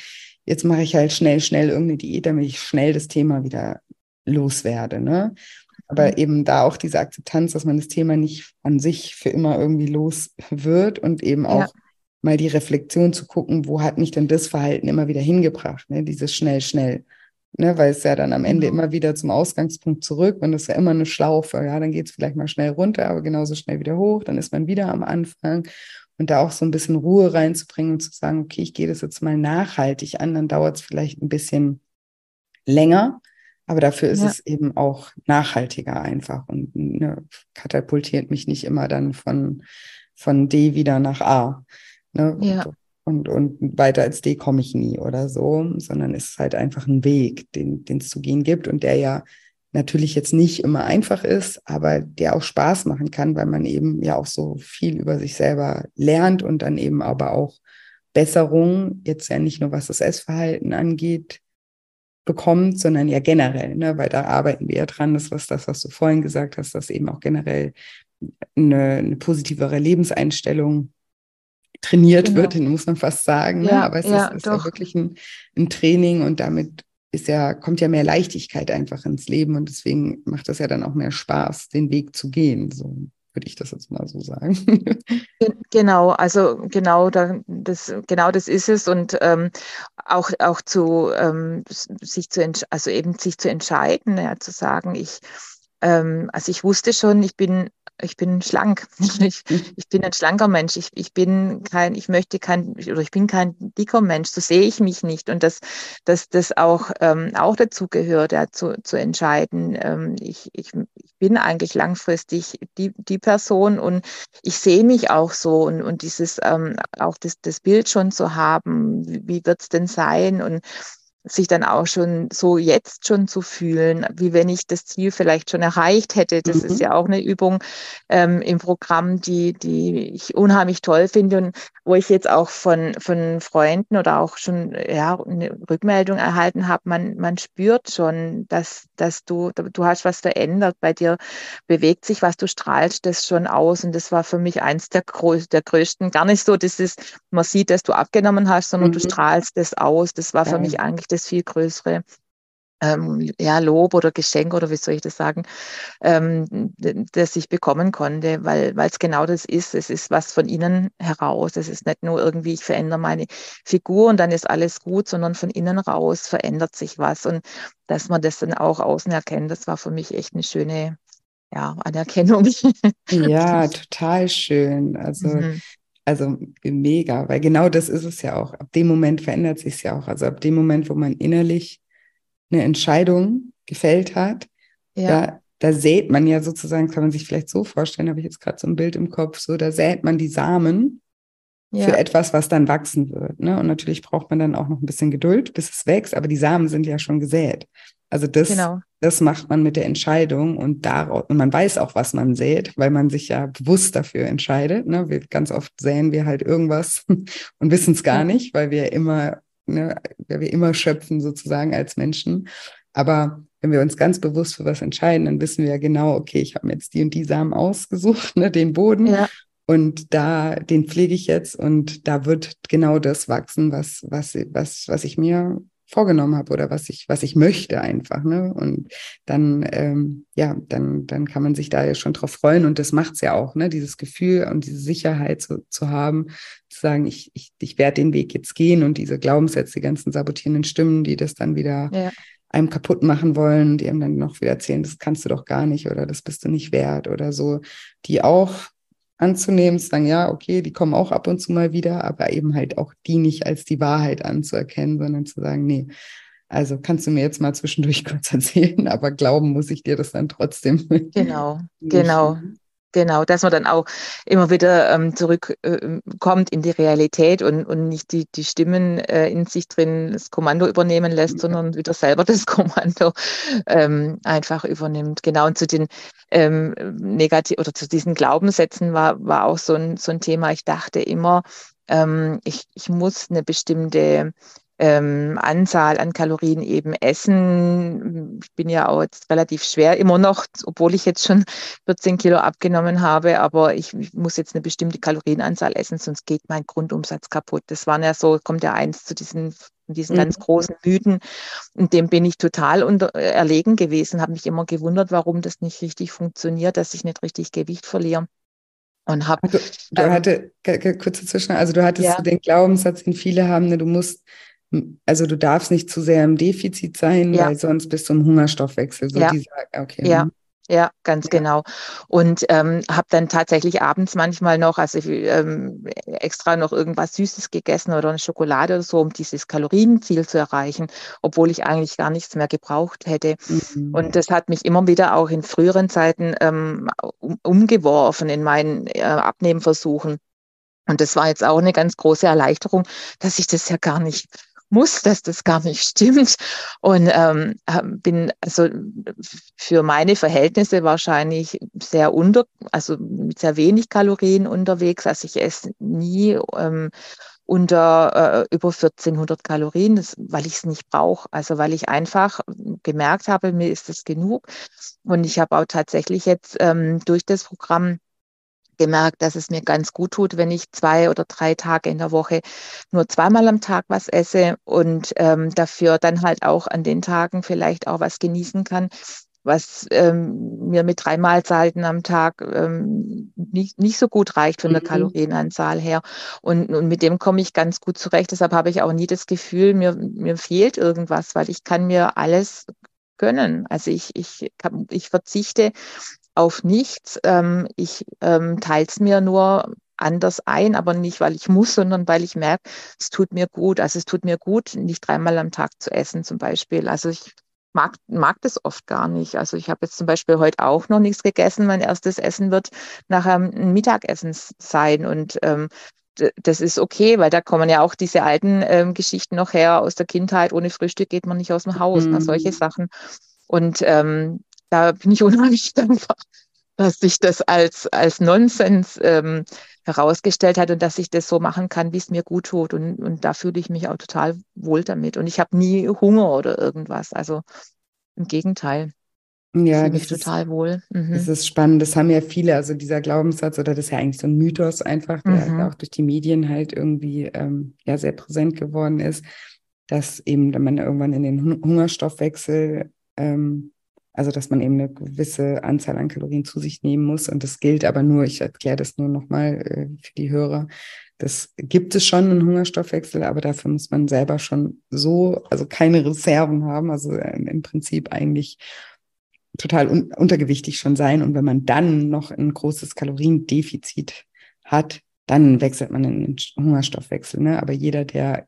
jetzt mache ich halt schnell, schnell irgendeine Diät, damit ich schnell das Thema wieder loswerde. Ne? Aber mhm. eben da auch diese Akzeptanz, dass man das Thema nicht an sich für immer irgendwie los wird und eben auch ja. mal die Reflexion zu gucken, wo hat mich denn das Verhalten immer wieder hingebracht, ne? dieses schnell, schnell ne, weil es ja dann am Ende genau. immer wieder zum Ausgangspunkt zurück und das ist ja immer eine Schlaufe. Ja, dann geht es vielleicht mal schnell runter, aber genauso schnell wieder hoch, dann ist man wieder am Anfang. Und da auch so ein bisschen Ruhe reinzubringen und zu sagen, okay, ich gehe das jetzt mal nachhaltig an, dann dauert es vielleicht ein bisschen länger, aber dafür ist ja. es eben auch nachhaltiger einfach und ne, katapultiert mich nicht immer dann von, von D wieder nach A. Ne? Ja und, und weiter als D komme ich nie oder so, sondern es ist halt einfach ein Weg, den es zu gehen gibt und der ja natürlich jetzt nicht immer einfach ist, aber der auch Spaß machen kann, weil man eben ja auch so viel über sich selber lernt und dann eben aber auch Besserung, jetzt ja nicht nur was das Essverhalten angeht, bekommt, sondern ja generell, ne? weil da arbeiten wir ja dran, das was das, was du vorhin gesagt hast, dass eben auch generell eine, eine positivere Lebenseinstellung trainiert genau. wird, muss man fast sagen. Ne? Ja, ne? Aber es ja, ist, ist ja wirklich ein, ein, Training und damit ist ja, kommt ja mehr Leichtigkeit einfach ins Leben und deswegen macht es ja dann auch mehr Spaß, den Weg zu gehen. So würde ich das jetzt mal so sagen. Genau, also genau das, genau das ist es und ähm, auch, auch zu ähm, sich zu also eben sich zu entscheiden, ja, zu sagen, ich ähm, also ich wusste schon, ich bin ich bin schlank. Ich, mhm. ich bin ein schlanker Mensch. Ich, ich bin kein, ich möchte kein, oder ich bin kein dicker Mensch. So sehe ich mich nicht. Und dass das, das auch, ähm, auch dazu gehört, ja, zu, zu entscheiden. Ähm, ich, ich, ich bin eigentlich langfristig die, die Person und ich sehe mich auch so und, und dieses, ähm, auch das, das Bild schon zu haben, wie, wie wird es denn sein? Und sich dann auch schon so jetzt schon zu fühlen, wie wenn ich das Ziel vielleicht schon erreicht hätte. Das mhm. ist ja auch eine Übung ähm, im Programm, die, die ich unheimlich toll finde und wo ich jetzt auch von, von Freunden oder auch schon ja, eine Rückmeldung erhalten habe. Man, man spürt schon, dass, dass du, du hast was verändert. Bei dir bewegt sich was, du strahlst das schon aus. Und das war für mich eins der, der größten, gar nicht so, dass es, man sieht, dass du abgenommen hast, sondern mhm. du strahlst das aus. Das war für ja. mich eigentlich das viel größere ähm, ja, Lob oder Geschenk oder wie soll ich das sagen, ähm, das ich bekommen konnte, weil es genau das ist. Es ist was von innen heraus. Es ist nicht nur irgendwie, ich verändere meine Figur und dann ist alles gut, sondern von innen raus verändert sich was. Und dass man das dann auch außen erkennt, das war für mich echt eine schöne ja, Anerkennung. Ja, total schön. Also mhm. Also mega, weil genau das ist es ja auch. Ab dem Moment verändert sich es ja auch. Also ab dem Moment, wo man innerlich eine Entscheidung gefällt hat, ja. da, da sät man ja sozusagen, kann man sich vielleicht so vorstellen, habe ich jetzt gerade so ein Bild im Kopf, so da sät man die Samen ja. für etwas, was dann wachsen wird. Ne? Und natürlich braucht man dann auch noch ein bisschen Geduld, bis es wächst, aber die Samen sind ja schon gesät. Also das, genau. Das macht man mit der Entscheidung und daraus, und man weiß auch, was man sät, weil man sich ja bewusst dafür entscheidet. Ne? Wir, ganz oft säen wir halt irgendwas und wissen es gar nicht, weil wir immer, ne, weil wir immer schöpfen sozusagen als Menschen. Aber wenn wir uns ganz bewusst für was entscheiden, dann wissen wir ja genau, okay, ich habe mir jetzt die und die Samen ausgesucht, ne, den Boden. Ja. Und da, den pflege ich jetzt und da wird genau das wachsen, was, was, was, was ich mir vorgenommen habe oder was ich, was ich möchte einfach. Ne? Und dann, ähm, ja, dann, dann kann man sich da ja schon drauf freuen und das macht es ja auch, ne? dieses Gefühl und diese Sicherheit zu, zu haben, zu sagen, ich, ich, ich werde den Weg jetzt gehen und diese Glaubenssätze, die ganzen sabotierenden Stimmen, die das dann wieder ja. einem kaputt machen wollen, die einem dann noch wieder erzählen, das kannst du doch gar nicht oder das bist du nicht wert oder so, die auch anzunehmen, zu sagen, ja, okay, die kommen auch ab und zu mal wieder, aber eben halt auch die nicht als die Wahrheit anzuerkennen, sondern zu sagen, nee, also kannst du mir jetzt mal zwischendurch kurz erzählen, aber glauben muss ich dir das dann trotzdem. Genau, genau. Genau, dass man dann auch immer wieder ähm, zurückkommt äh, in die Realität und, und nicht die, die Stimmen äh, in sich drin das Kommando übernehmen lässt, ja. sondern wieder selber das Kommando ähm, einfach übernimmt. Genau, und zu den ähm, negativ oder zu diesen Glaubenssätzen war, war auch so ein, so ein Thema. Ich dachte immer, ähm, ich, ich muss eine bestimmte ähm, Anzahl an Kalorien eben essen. Ich bin ja auch jetzt relativ schwer immer noch, obwohl ich jetzt schon 14 Kilo abgenommen habe, aber ich, ich muss jetzt eine bestimmte Kalorienanzahl essen, sonst geht mein Grundumsatz kaputt. Das waren ja so, kommt ja eins zu diesen diesen mhm. ganz großen Mythen. Und dem bin ich total unter, äh, erlegen gewesen, habe mich immer gewundert, warum das nicht richtig funktioniert, dass ich nicht richtig Gewicht verliere. Und habe. Also, du ähm, hatte, kurze Zwischen, also du hattest ja. den Glaubenssatz, den viele haben, ne, du musst also du darfst nicht zu sehr im Defizit sein, ja. weil sonst bist du im Hungerstoffwechsel. So ja. Dieser, okay. ja. Mhm. Ja, ganz ja. genau. Und ähm, habe dann tatsächlich abends manchmal noch, also ähm, extra noch irgendwas Süßes gegessen oder eine Schokolade oder so, um dieses Kalorienziel zu erreichen, obwohl ich eigentlich gar nichts mehr gebraucht hätte. Mhm. Und das hat mich immer wieder auch in früheren Zeiten ähm, um, umgeworfen in meinen äh, Abnehmversuchen. Und das war jetzt auch eine ganz große Erleichterung, dass ich das ja gar nicht muss, dass das gar nicht stimmt. Und ähm, bin also für meine Verhältnisse wahrscheinlich sehr unter, also mit sehr wenig Kalorien unterwegs. Also ich esse nie ähm, unter äh, über 1400 Kalorien, das, weil ich es nicht brauche. Also weil ich einfach gemerkt habe, mir ist das genug. Und ich habe auch tatsächlich jetzt ähm, durch das Programm gemerkt, dass es mir ganz gut tut, wenn ich zwei oder drei Tage in der Woche nur zweimal am Tag was esse und ähm, dafür dann halt auch an den Tagen vielleicht auch was genießen kann, was ähm, mir mit drei Mahlzeiten am Tag ähm, nicht, nicht so gut reicht von der mhm. Kalorienanzahl her. Und, und mit dem komme ich ganz gut zurecht. Deshalb habe ich auch nie das Gefühl, mir, mir fehlt irgendwas, weil ich kann mir alles gönnen. Also ich, ich, ich verzichte auf nichts. Ähm, ich ähm, teile es mir nur anders ein, aber nicht, weil ich muss, sondern weil ich merke, es tut mir gut. Also es tut mir gut, nicht dreimal am Tag zu essen zum Beispiel. Also ich mag, mag das oft gar nicht. Also ich habe jetzt zum Beispiel heute auch noch nichts gegessen. Mein erstes Essen wird nachher ein Mittagessen sein und ähm, das ist okay, weil da kommen ja auch diese alten ähm, Geschichten noch her aus der Kindheit. Ohne Frühstück geht man nicht aus dem Haus, mhm. solche Sachen. Und ähm, da bin ich unheimlich dankbar, dass sich das als, als Nonsens ähm, herausgestellt hat und dass ich das so machen kann, wie es mir gut tut. Und, und da fühle ich mich auch total wohl damit. Und ich habe nie Hunger oder irgendwas. Also im Gegenteil. Ja, das ist total wohl. Mhm. Das ist spannend. Das haben ja viele, also dieser Glaubenssatz oder das ist ja eigentlich so ein Mythos einfach, der mhm. auch durch die Medien halt irgendwie ähm, ja sehr präsent geworden ist, dass eben, wenn man irgendwann in den Hungerstoffwechsel ähm, also, dass man eben eine gewisse Anzahl an Kalorien zu sich nehmen muss. Und das gilt aber nur, ich erkläre das nur nochmal äh, für die Hörer. Das gibt es schon, einen Hungerstoffwechsel, aber dafür muss man selber schon so, also keine Reserven haben, also äh, im Prinzip eigentlich total un untergewichtig schon sein. Und wenn man dann noch ein großes Kaloriendefizit hat, dann wechselt man in den Hungerstoffwechsel. Ne? Aber jeder, der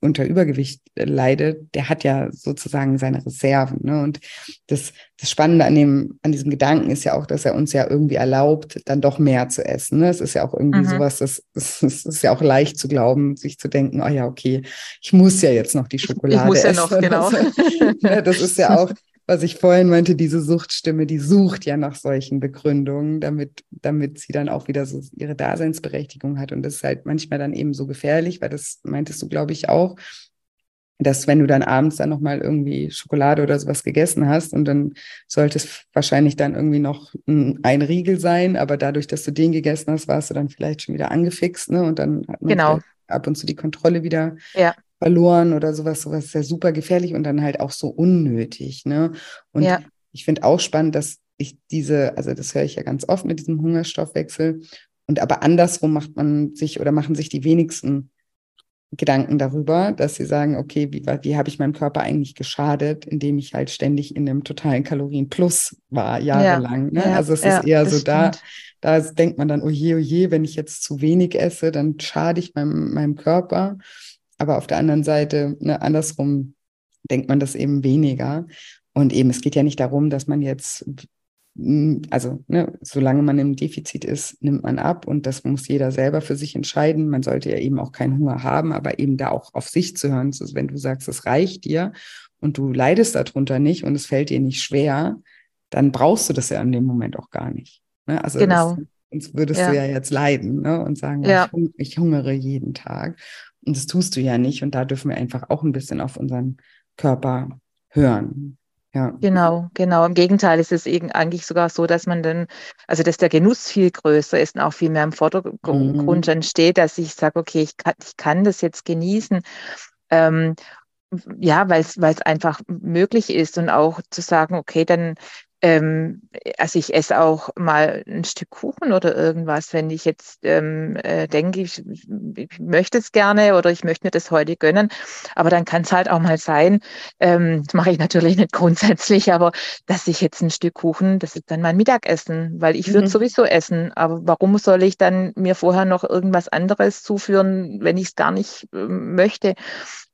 unter Übergewicht leidet, der hat ja sozusagen seine Reserven. Ne? Und das, das Spannende an, dem, an diesem Gedanken ist ja auch, dass er uns ja irgendwie erlaubt, dann doch mehr zu essen. Ne? Es ist ja auch irgendwie mhm. sowas, das, das, das, ist ja auch leicht zu glauben, sich zu denken, oh ja, okay, ich muss ja jetzt noch die Schokolade ich muss ja essen. Noch, genau. Ne? das ist ja auch, was ich vorhin meinte, diese Suchtstimme, die sucht ja nach solchen Begründungen, damit, damit sie dann auch wieder so ihre Daseinsberechtigung hat. Und das ist halt manchmal dann eben so gefährlich, weil das meintest du, glaube ich, auch, dass wenn du dann abends dann nochmal irgendwie Schokolade oder sowas gegessen hast und dann sollte es wahrscheinlich dann irgendwie noch ein Riegel sein, aber dadurch, dass du den gegessen hast, warst du dann vielleicht schon wieder angefixt, ne? Und dann hat man genau. ab und zu die Kontrolle wieder ja verloren oder sowas, sowas ist ja super gefährlich und dann halt auch so unnötig. Ne? Und ja. ich finde auch spannend, dass ich diese, also das höre ich ja ganz oft mit diesem Hungerstoffwechsel. Und aber andersrum macht man sich oder machen sich die wenigsten Gedanken darüber, dass sie sagen, okay, wie, wie habe ich meinem Körper eigentlich geschadet, indem ich halt ständig in einem totalen Kalorienplus war, jahrelang. Ja, ne? ja, also es ja, ist eher so da, da denkt man dann, oh je, oh je, wenn ich jetzt zu wenig esse, dann schade ich meinem, meinem Körper. Aber auf der anderen Seite, ne, andersrum denkt man das eben weniger. Und eben, es geht ja nicht darum, dass man jetzt, also ne, solange man im Defizit ist, nimmt man ab und das muss jeder selber für sich entscheiden. Man sollte ja eben auch keinen Hunger haben, aber eben da auch auf sich zu hören. Also wenn du sagst, es reicht dir und du leidest darunter nicht und es fällt dir nicht schwer, dann brauchst du das ja in dem Moment auch gar nicht. Ne? Also genau. Das, sonst würdest ja. du ja jetzt leiden ne? und sagen, ja. ich, ich hungere jeden Tag. Und das tust du ja nicht. Und da dürfen wir einfach auch ein bisschen auf unseren Körper hören. Ja. Genau, genau. Im Gegenteil ist es eben eigentlich sogar so, dass man dann, also dass der Genuss viel größer ist und auch viel mehr im Vordergrund mhm. dann steht, dass ich sage, okay, ich kann, ich kann das jetzt genießen. Ähm, ja, weil es einfach möglich ist und auch zu sagen, okay, dann ähm, also ich esse auch mal ein Stück Kuchen oder irgendwas, wenn ich jetzt ähm, äh, denke, ich, ich, möchte es gerne oder ich möchte mir das heute gönnen. Aber dann kann es halt auch mal sein, ähm, das mache ich natürlich nicht grundsätzlich, aber dass ich jetzt ein Stück Kuchen, das ist dann mein Mittagessen, weil ich würde mhm. sowieso essen. Aber warum soll ich dann mir vorher noch irgendwas anderes zuführen, wenn ich es gar nicht äh, möchte?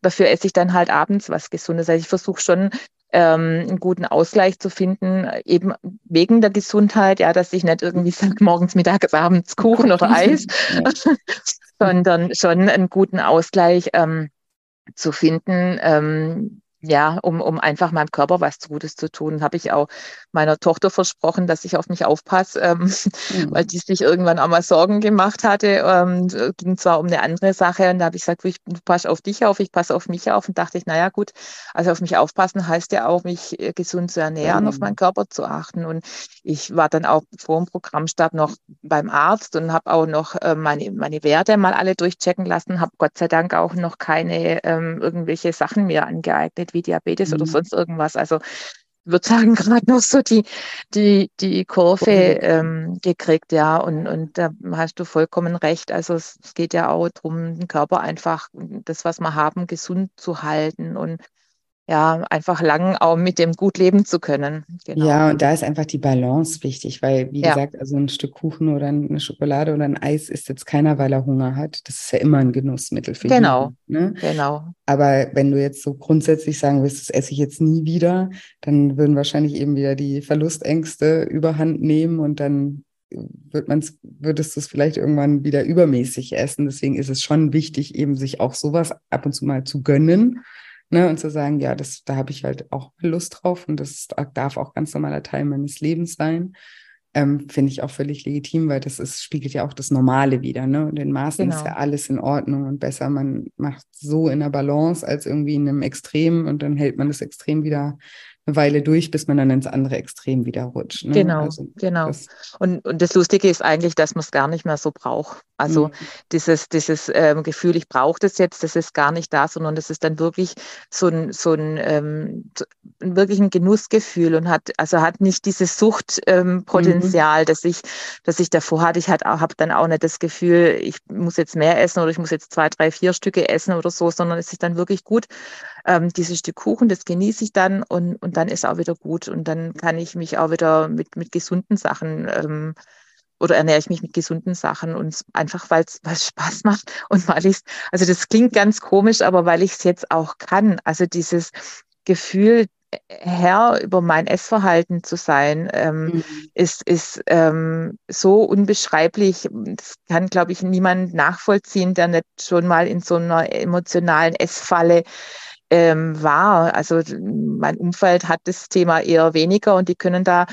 Dafür esse ich dann halt abends was Gesundes. Also ich versuche schon ähm, einen guten Ausgleich zu finden, eben wegen der Gesundheit, ja, dass ich nicht irgendwie sage, morgens, mittags, abends Kuchen oder Eis, sondern schon einen guten Ausgleich ähm, zu finden, ähm, ja, um, um einfach meinem Körper was Gutes zu tun, habe ich auch meiner Tochter versprochen, dass ich auf mich aufpasse, ähm, mhm. weil die sich irgendwann auch mal Sorgen gemacht hatte. Ähm, ging zwar um eine andere Sache und da habe ich gesagt, ich, du passt auf dich auf, ich passe auf mich auf und dachte ich, naja gut, also auf mich aufpassen heißt ja auch, mich äh, gesund zu ernähren, mhm. auf meinen Körper zu achten. Und ich war dann auch vor dem Programmstart noch beim Arzt und habe auch noch äh, meine, meine Werte mal alle durchchecken lassen, habe Gott sei Dank auch noch keine ähm, irgendwelche Sachen mir angeeignet, wie Diabetes mhm. oder sonst irgendwas. Also würde sagen, gerade noch so die, die, die Kurve ähm, gekriegt, ja. Und, und da hast du vollkommen recht. Also es, es geht ja auch darum, den Körper einfach, das, was wir haben, gesund zu halten und ja, einfach lang auch mit dem gut leben zu können. Genau. Ja, und da ist einfach die Balance wichtig, weil, wie ja. gesagt, also ein Stück Kuchen oder eine Schokolade oder ein Eis isst jetzt keiner, weil er Hunger hat. Das ist ja immer ein Genussmittel für genau. jeden. Ne? Genau. Aber wenn du jetzt so grundsätzlich sagen willst, das esse ich jetzt nie wieder, dann würden wahrscheinlich eben wieder die Verlustängste überhand nehmen und dann wird man's, würdest du es vielleicht irgendwann wieder übermäßig essen. Deswegen ist es schon wichtig, eben sich auch sowas ab und zu mal zu gönnen Ne, und zu sagen, ja, das, da habe ich halt auch Lust drauf und das darf auch ganz normaler Teil meines Lebens sein. Ähm, Finde ich auch völlig legitim, weil das ist, spiegelt ja auch das Normale wieder. Ne? Und in Maßen genau. ist ja alles in Ordnung und besser. Man macht so in der Balance als irgendwie in einem Extrem und dann hält man das Extrem wieder eine Weile durch, bis man dann ins andere Extrem wieder rutscht. Ne? Genau, also genau. Und, und das Lustige ist eigentlich, dass man es gar nicht mehr so braucht. Also mhm. dieses, dieses ähm, Gefühl, ich brauche das jetzt, das ist gar nicht da, sondern das ist dann wirklich so ein, so ein, ähm, wirklich ein Genussgefühl und hat, also hat nicht dieses Suchtpotenzial, ähm, mhm. das ich, das ich davor hatte. Ich habe dann auch nicht das Gefühl, ich muss jetzt mehr essen oder ich muss jetzt zwei, drei, vier Stücke essen oder so, sondern es ist dann wirklich gut. Ähm, dieses Stück Kuchen, das genieße ich dann und, und dann ist auch wieder gut und dann kann ich mich auch wieder mit, mit gesunden Sachen ähm, oder ernähre ich mich mit gesunden Sachen und einfach, weil es Spaß macht und weil ich also das klingt ganz komisch, aber weil ich es jetzt auch kann. Also dieses Gefühl, Herr über mein Essverhalten zu sein, ähm, mhm. ist, ist ähm, so unbeschreiblich. Das kann, glaube ich, niemand nachvollziehen, der nicht schon mal in so einer emotionalen Essfalle ähm, war. Also mein Umfeld hat das Thema eher weniger und die können da,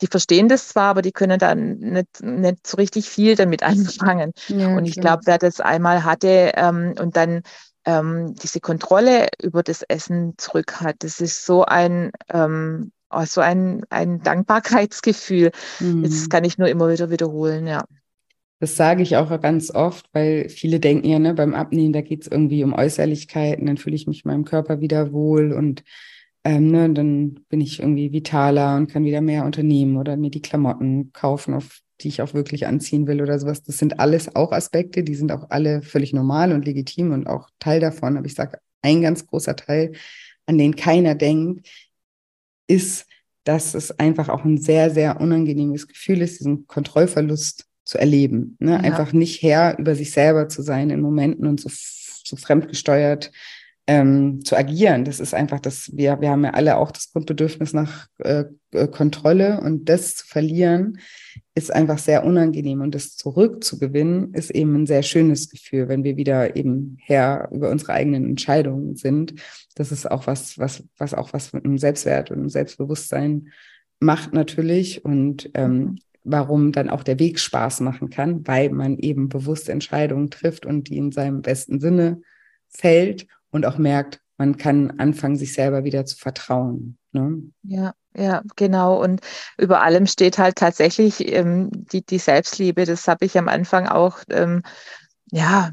die verstehen das zwar, aber die können da nicht, nicht so richtig viel damit anfangen. Ja, und ich glaube, wer das einmal hatte ähm, und dann ähm, diese Kontrolle über das Essen zurück hat, das ist so ein ähm, also ein, ein Dankbarkeitsgefühl. Mhm. Das kann ich nur immer wieder wiederholen, ja. Das sage ich auch ganz oft, weil viele denken ja, ne, beim Abnehmen, da geht es irgendwie um Äußerlichkeiten, dann fühle ich mich in meinem Körper wieder wohl und ähm, ne, dann bin ich irgendwie vitaler und kann wieder mehr unternehmen oder mir die Klamotten kaufen, auf die ich auch wirklich anziehen will oder sowas. Das sind alles auch Aspekte, die sind auch alle völlig normal und legitim und auch Teil davon. Aber ich sage, ein ganz großer Teil, an den keiner denkt, ist, dass es einfach auch ein sehr, sehr unangenehmes Gefühl ist, diesen Kontrollverlust zu erleben. Ne? Ja. Einfach nicht Herr über sich selber zu sein in Momenten und so, so fremdgesteuert ähm, zu agieren. Das ist einfach das, wir, wir haben ja alle auch das Grundbedürfnis nach äh, äh, Kontrolle und das zu verlieren ist einfach sehr unangenehm und das zurückzugewinnen ist eben ein sehr schönes Gefühl, wenn wir wieder eben Herr über unsere eigenen Entscheidungen sind. Das ist auch was, was, was auch was mit einem Selbstwert und einem Selbstbewusstsein macht natürlich und ähm, mhm warum dann auch der Weg Spaß machen kann, weil man eben bewusste Entscheidungen trifft und die in seinem besten Sinne fällt und auch merkt, man kann anfangen, sich selber wieder zu vertrauen. Ne? Ja, ja, genau. Und über allem steht halt tatsächlich ähm, die, die Selbstliebe. Das habe ich am Anfang auch ähm, ja,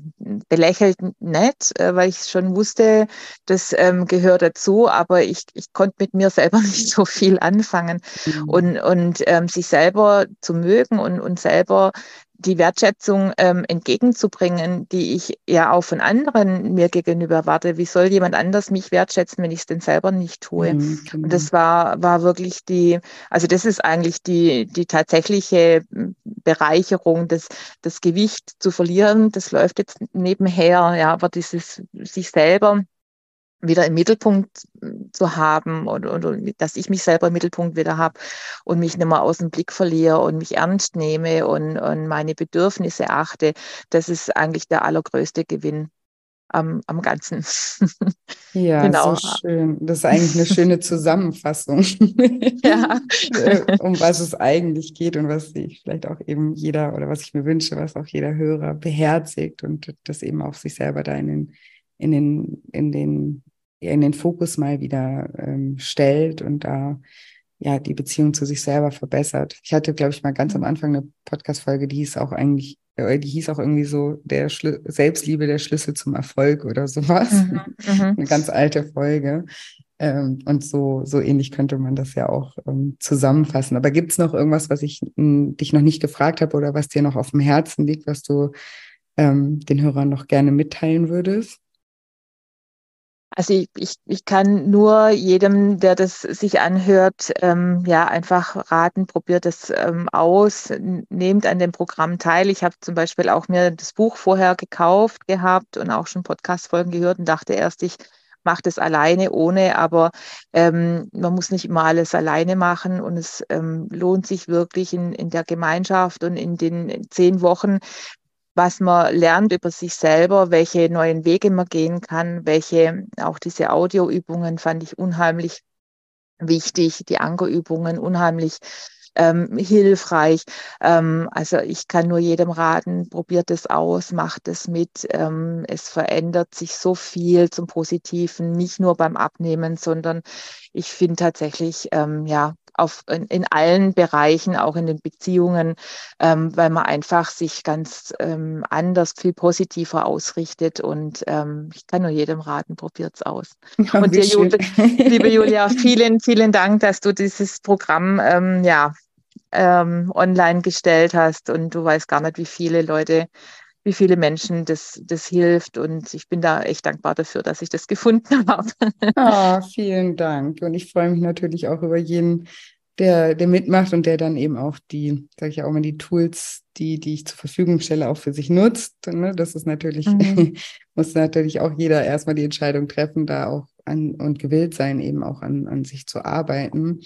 belächelt nett, äh, weil ich schon wusste, das ähm, gehört dazu, aber ich, ich konnte mit mir selber nicht so viel anfangen. Mhm. Und, und ähm, sich selber zu mögen und, und selber die Wertschätzung ähm, entgegenzubringen, die ich ja auch von anderen mir gegenüber erwarte. Wie soll jemand anders mich wertschätzen, wenn ich es denn selber nicht tue? Mhm, genau. Und das war, war wirklich die, also das ist eigentlich die, die tatsächliche Bereicherung, das, das Gewicht zu verlieren. Das läuft jetzt nebenher, ja, aber dieses sich selber wieder im Mittelpunkt zu haben oder, oder dass ich mich selber im Mittelpunkt wieder habe und mich nicht mehr aus dem Blick verliere und mich ernst nehme und, und meine Bedürfnisse achte, das ist eigentlich der allergrößte Gewinn. am, am Ganzen. Ja, genau. so schön. Das ist eigentlich eine schöne Zusammenfassung, ja. Äh, um was es eigentlich geht und was sich vielleicht auch eben jeder oder was ich mir wünsche, was auch jeder Hörer beherzigt und das eben auch sich selber da in den, in den, in den, in den Fokus mal wieder ähm, stellt und da ja die Beziehung zu sich selber verbessert. Ich hatte, glaube ich, mal ganz am. Anfang eine Podcast-Folge, die hieß auch eigentlich äh, die hieß auch irgendwie so, der Schli Selbstliebe der Schlüssel zum Erfolg oder sowas. Mhm, mhm. Eine ganz alte Folge. Ähm, und so, so ähnlich könnte man das ja auch ähm, zusammenfassen. Aber gibt es noch irgendwas, was ich m, dich noch nicht gefragt habe oder was dir noch auf dem Herzen liegt, was du ähm, den Hörern noch gerne mitteilen würdest? Also ich, ich, ich kann nur jedem, der das sich anhört, ähm, ja einfach raten, probiert es ähm, aus, nehmt an dem Programm teil. Ich habe zum Beispiel auch mir das Buch vorher gekauft gehabt und auch schon Podcast-Folgen gehört und dachte erst, ich mache das alleine, ohne, aber ähm, man muss nicht immer alles alleine machen und es ähm, lohnt sich wirklich in, in der Gemeinschaft und in den zehn Wochen was man lernt über sich selber, welche neuen Wege man gehen kann, welche auch diese Audioübungen fand ich unheimlich wichtig, die Ankerübungen unheimlich ähm, hilfreich. Ähm, also ich kann nur jedem raten, probiert es aus, macht es mit. Ähm, es verändert sich so viel zum Positiven, nicht nur beim Abnehmen, sondern ich finde tatsächlich, ähm, ja, auf, in, in, allen Bereichen, auch in den Beziehungen, ähm, weil man einfach sich ganz ähm, anders, viel positiver ausrichtet. Und ähm, ich kann nur jedem raten, probiert es aus. Ja, und dir, Jule, liebe Julia, vielen, vielen Dank, dass du dieses Programm ähm, ja, ähm, online gestellt hast. Und du weißt gar nicht, wie viele Leute wie viele Menschen das, das hilft. Und ich bin da echt dankbar dafür, dass ich das gefunden habe. Ah, vielen Dank. Und ich freue mich natürlich auch über jeden, der, der mitmacht und der dann eben auch die, sage ich auch mal, die Tools, die, die ich zur Verfügung stelle, auch für sich nutzt. Ne? Das ist natürlich, mhm. muss natürlich auch jeder erstmal die Entscheidung treffen, da auch an und gewillt sein, eben auch an, an sich zu arbeiten.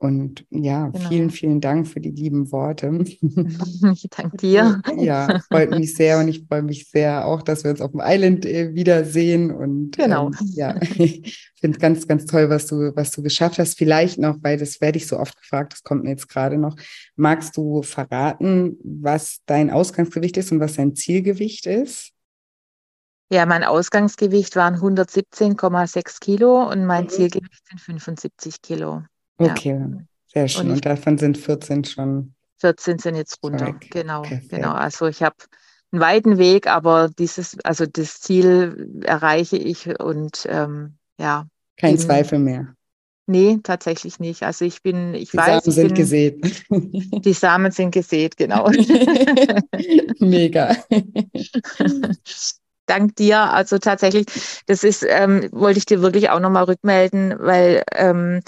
Und ja, genau. vielen, vielen Dank für die lieben Worte. Ich danke dir. Ja, freut mich sehr und ich freue mich sehr auch, dass wir uns auf dem Island äh, wiedersehen. Und genau. Ähm, ja, ich finde es ganz, ganz toll, was du, was du geschafft hast. Vielleicht noch, weil das werde ich so oft gefragt, das kommt mir jetzt gerade noch. Magst du verraten, was dein Ausgangsgewicht ist und was dein Zielgewicht ist? Ja, mein Ausgangsgewicht waren 117,6 Kilo und mein mhm. Zielgewicht sind 75 Kilo. Okay, ja. sehr schön. Und, und, davon sind 14 schon. 14 sind jetzt runter. Weg. Genau, Perfekt. genau. Also ich habe einen weiten Weg, aber dieses, also das Ziel erreiche ich und ähm, ja. Kein bin, Zweifel mehr. Nee, tatsächlich nicht. Also ich bin, ich die weiß. Die Samen sind bin, gesät. Die Samen sind gesät, genau. Mega. Dank dir. Also tatsächlich, das ist, ähm, wollte ich dir wirklich auch nochmal rückmelden, weil ähm,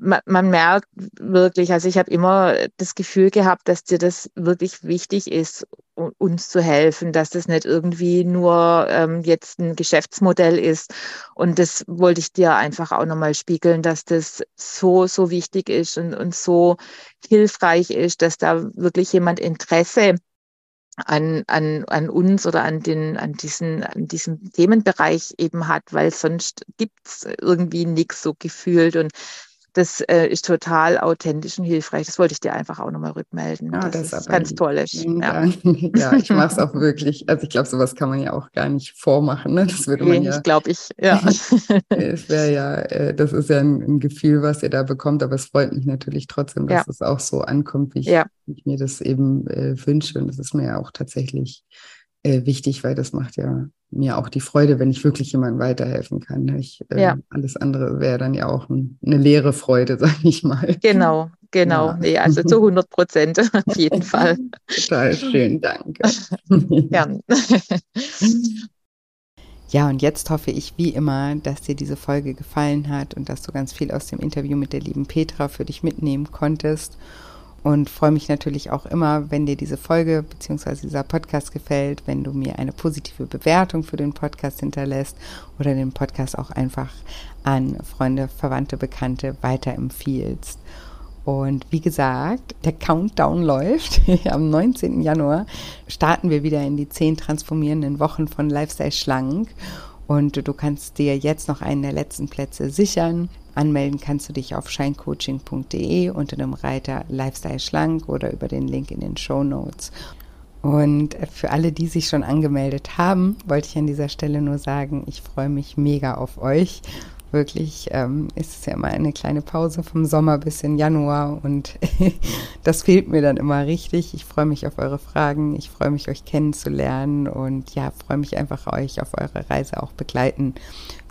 man, man merkt wirklich, also ich habe immer das Gefühl gehabt, dass dir das wirklich wichtig ist, uns zu helfen, dass das nicht irgendwie nur ähm, jetzt ein Geschäftsmodell ist. Und das wollte ich dir einfach auch nochmal spiegeln, dass das so, so wichtig ist und, und so hilfreich ist, dass da wirklich jemand Interesse an, an, an uns oder an, den, an, diesen, an diesem Themenbereich eben hat, weil sonst gibt's irgendwie nichts so gefühlt. Und das äh, ist total authentisch und hilfreich. Das wollte ich dir einfach auch nochmal rückmelden. Ja, das, das ist ganz toll. Ja. ja, ich mache es auch wirklich. Also ich glaube, sowas kann man ja auch gar nicht vormachen. Ne? Das würde man ja. Ich glaube ich, ja. es wäre ja, äh, das ist ja ein, ein, Gefühl, was ihr da bekommt, aber es freut mich natürlich trotzdem, dass ja. es auch so ankommt, wie ich, ja. ich mir das eben äh, wünsche. Und das ist mir ja auch tatsächlich äh, wichtig, weil das macht ja mir auch die Freude, wenn ich wirklich jemandem weiterhelfen kann. Ne? Ich, äh, ja. Alles andere wäre dann ja auch ein, eine leere Freude, sage ich mal. Genau, genau. Ja. Nee, also zu 100 Prozent auf jeden Fall. Total schön, danke. Gern. Ja, und jetzt hoffe ich wie immer, dass dir diese Folge gefallen hat und dass du ganz viel aus dem Interview mit der lieben Petra für dich mitnehmen konntest und freue mich natürlich auch immer, wenn dir diese Folge bzw. dieser Podcast gefällt, wenn du mir eine positive Bewertung für den Podcast hinterlässt oder den Podcast auch einfach an Freunde, Verwandte, Bekannte weiterempfiehlst. Und wie gesagt, der Countdown läuft. Am 19. Januar starten wir wieder in die zehn transformierenden Wochen von Lifestyle Schlank. Und du kannst dir jetzt noch einen der letzten Plätze sichern. Anmelden kannst du dich auf shinecoaching.de unter dem Reiter Lifestyle Schlank oder über den Link in den Show Notes. Und für alle, die sich schon angemeldet haben, wollte ich an dieser Stelle nur sagen, ich freue mich mega auf euch wirklich ähm, ist es ja immer eine kleine Pause vom Sommer bis in Januar und das fehlt mir dann immer richtig. Ich freue mich auf eure Fragen, ich freue mich, euch kennenzulernen und ja, freue mich einfach, euch auf eurer Reise auch begleiten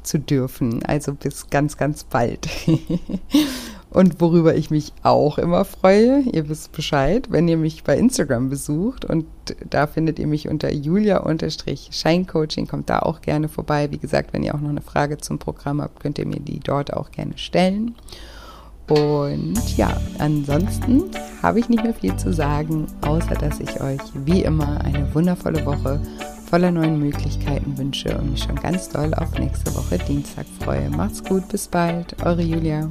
zu dürfen. Also bis ganz, ganz bald. Und worüber ich mich auch immer freue, ihr wisst Bescheid, wenn ihr mich bei Instagram besucht und da findet ihr mich unter julia-scheincoaching, kommt da auch gerne vorbei. Wie gesagt, wenn ihr auch noch eine Frage zum Programm habt, könnt ihr mir die dort auch gerne stellen. Und ja, ansonsten habe ich nicht mehr viel zu sagen, außer dass ich euch wie immer eine wundervolle Woche voller neuen Möglichkeiten wünsche und mich schon ganz doll auf nächste Woche Dienstag freue. Macht's gut, bis bald, eure Julia.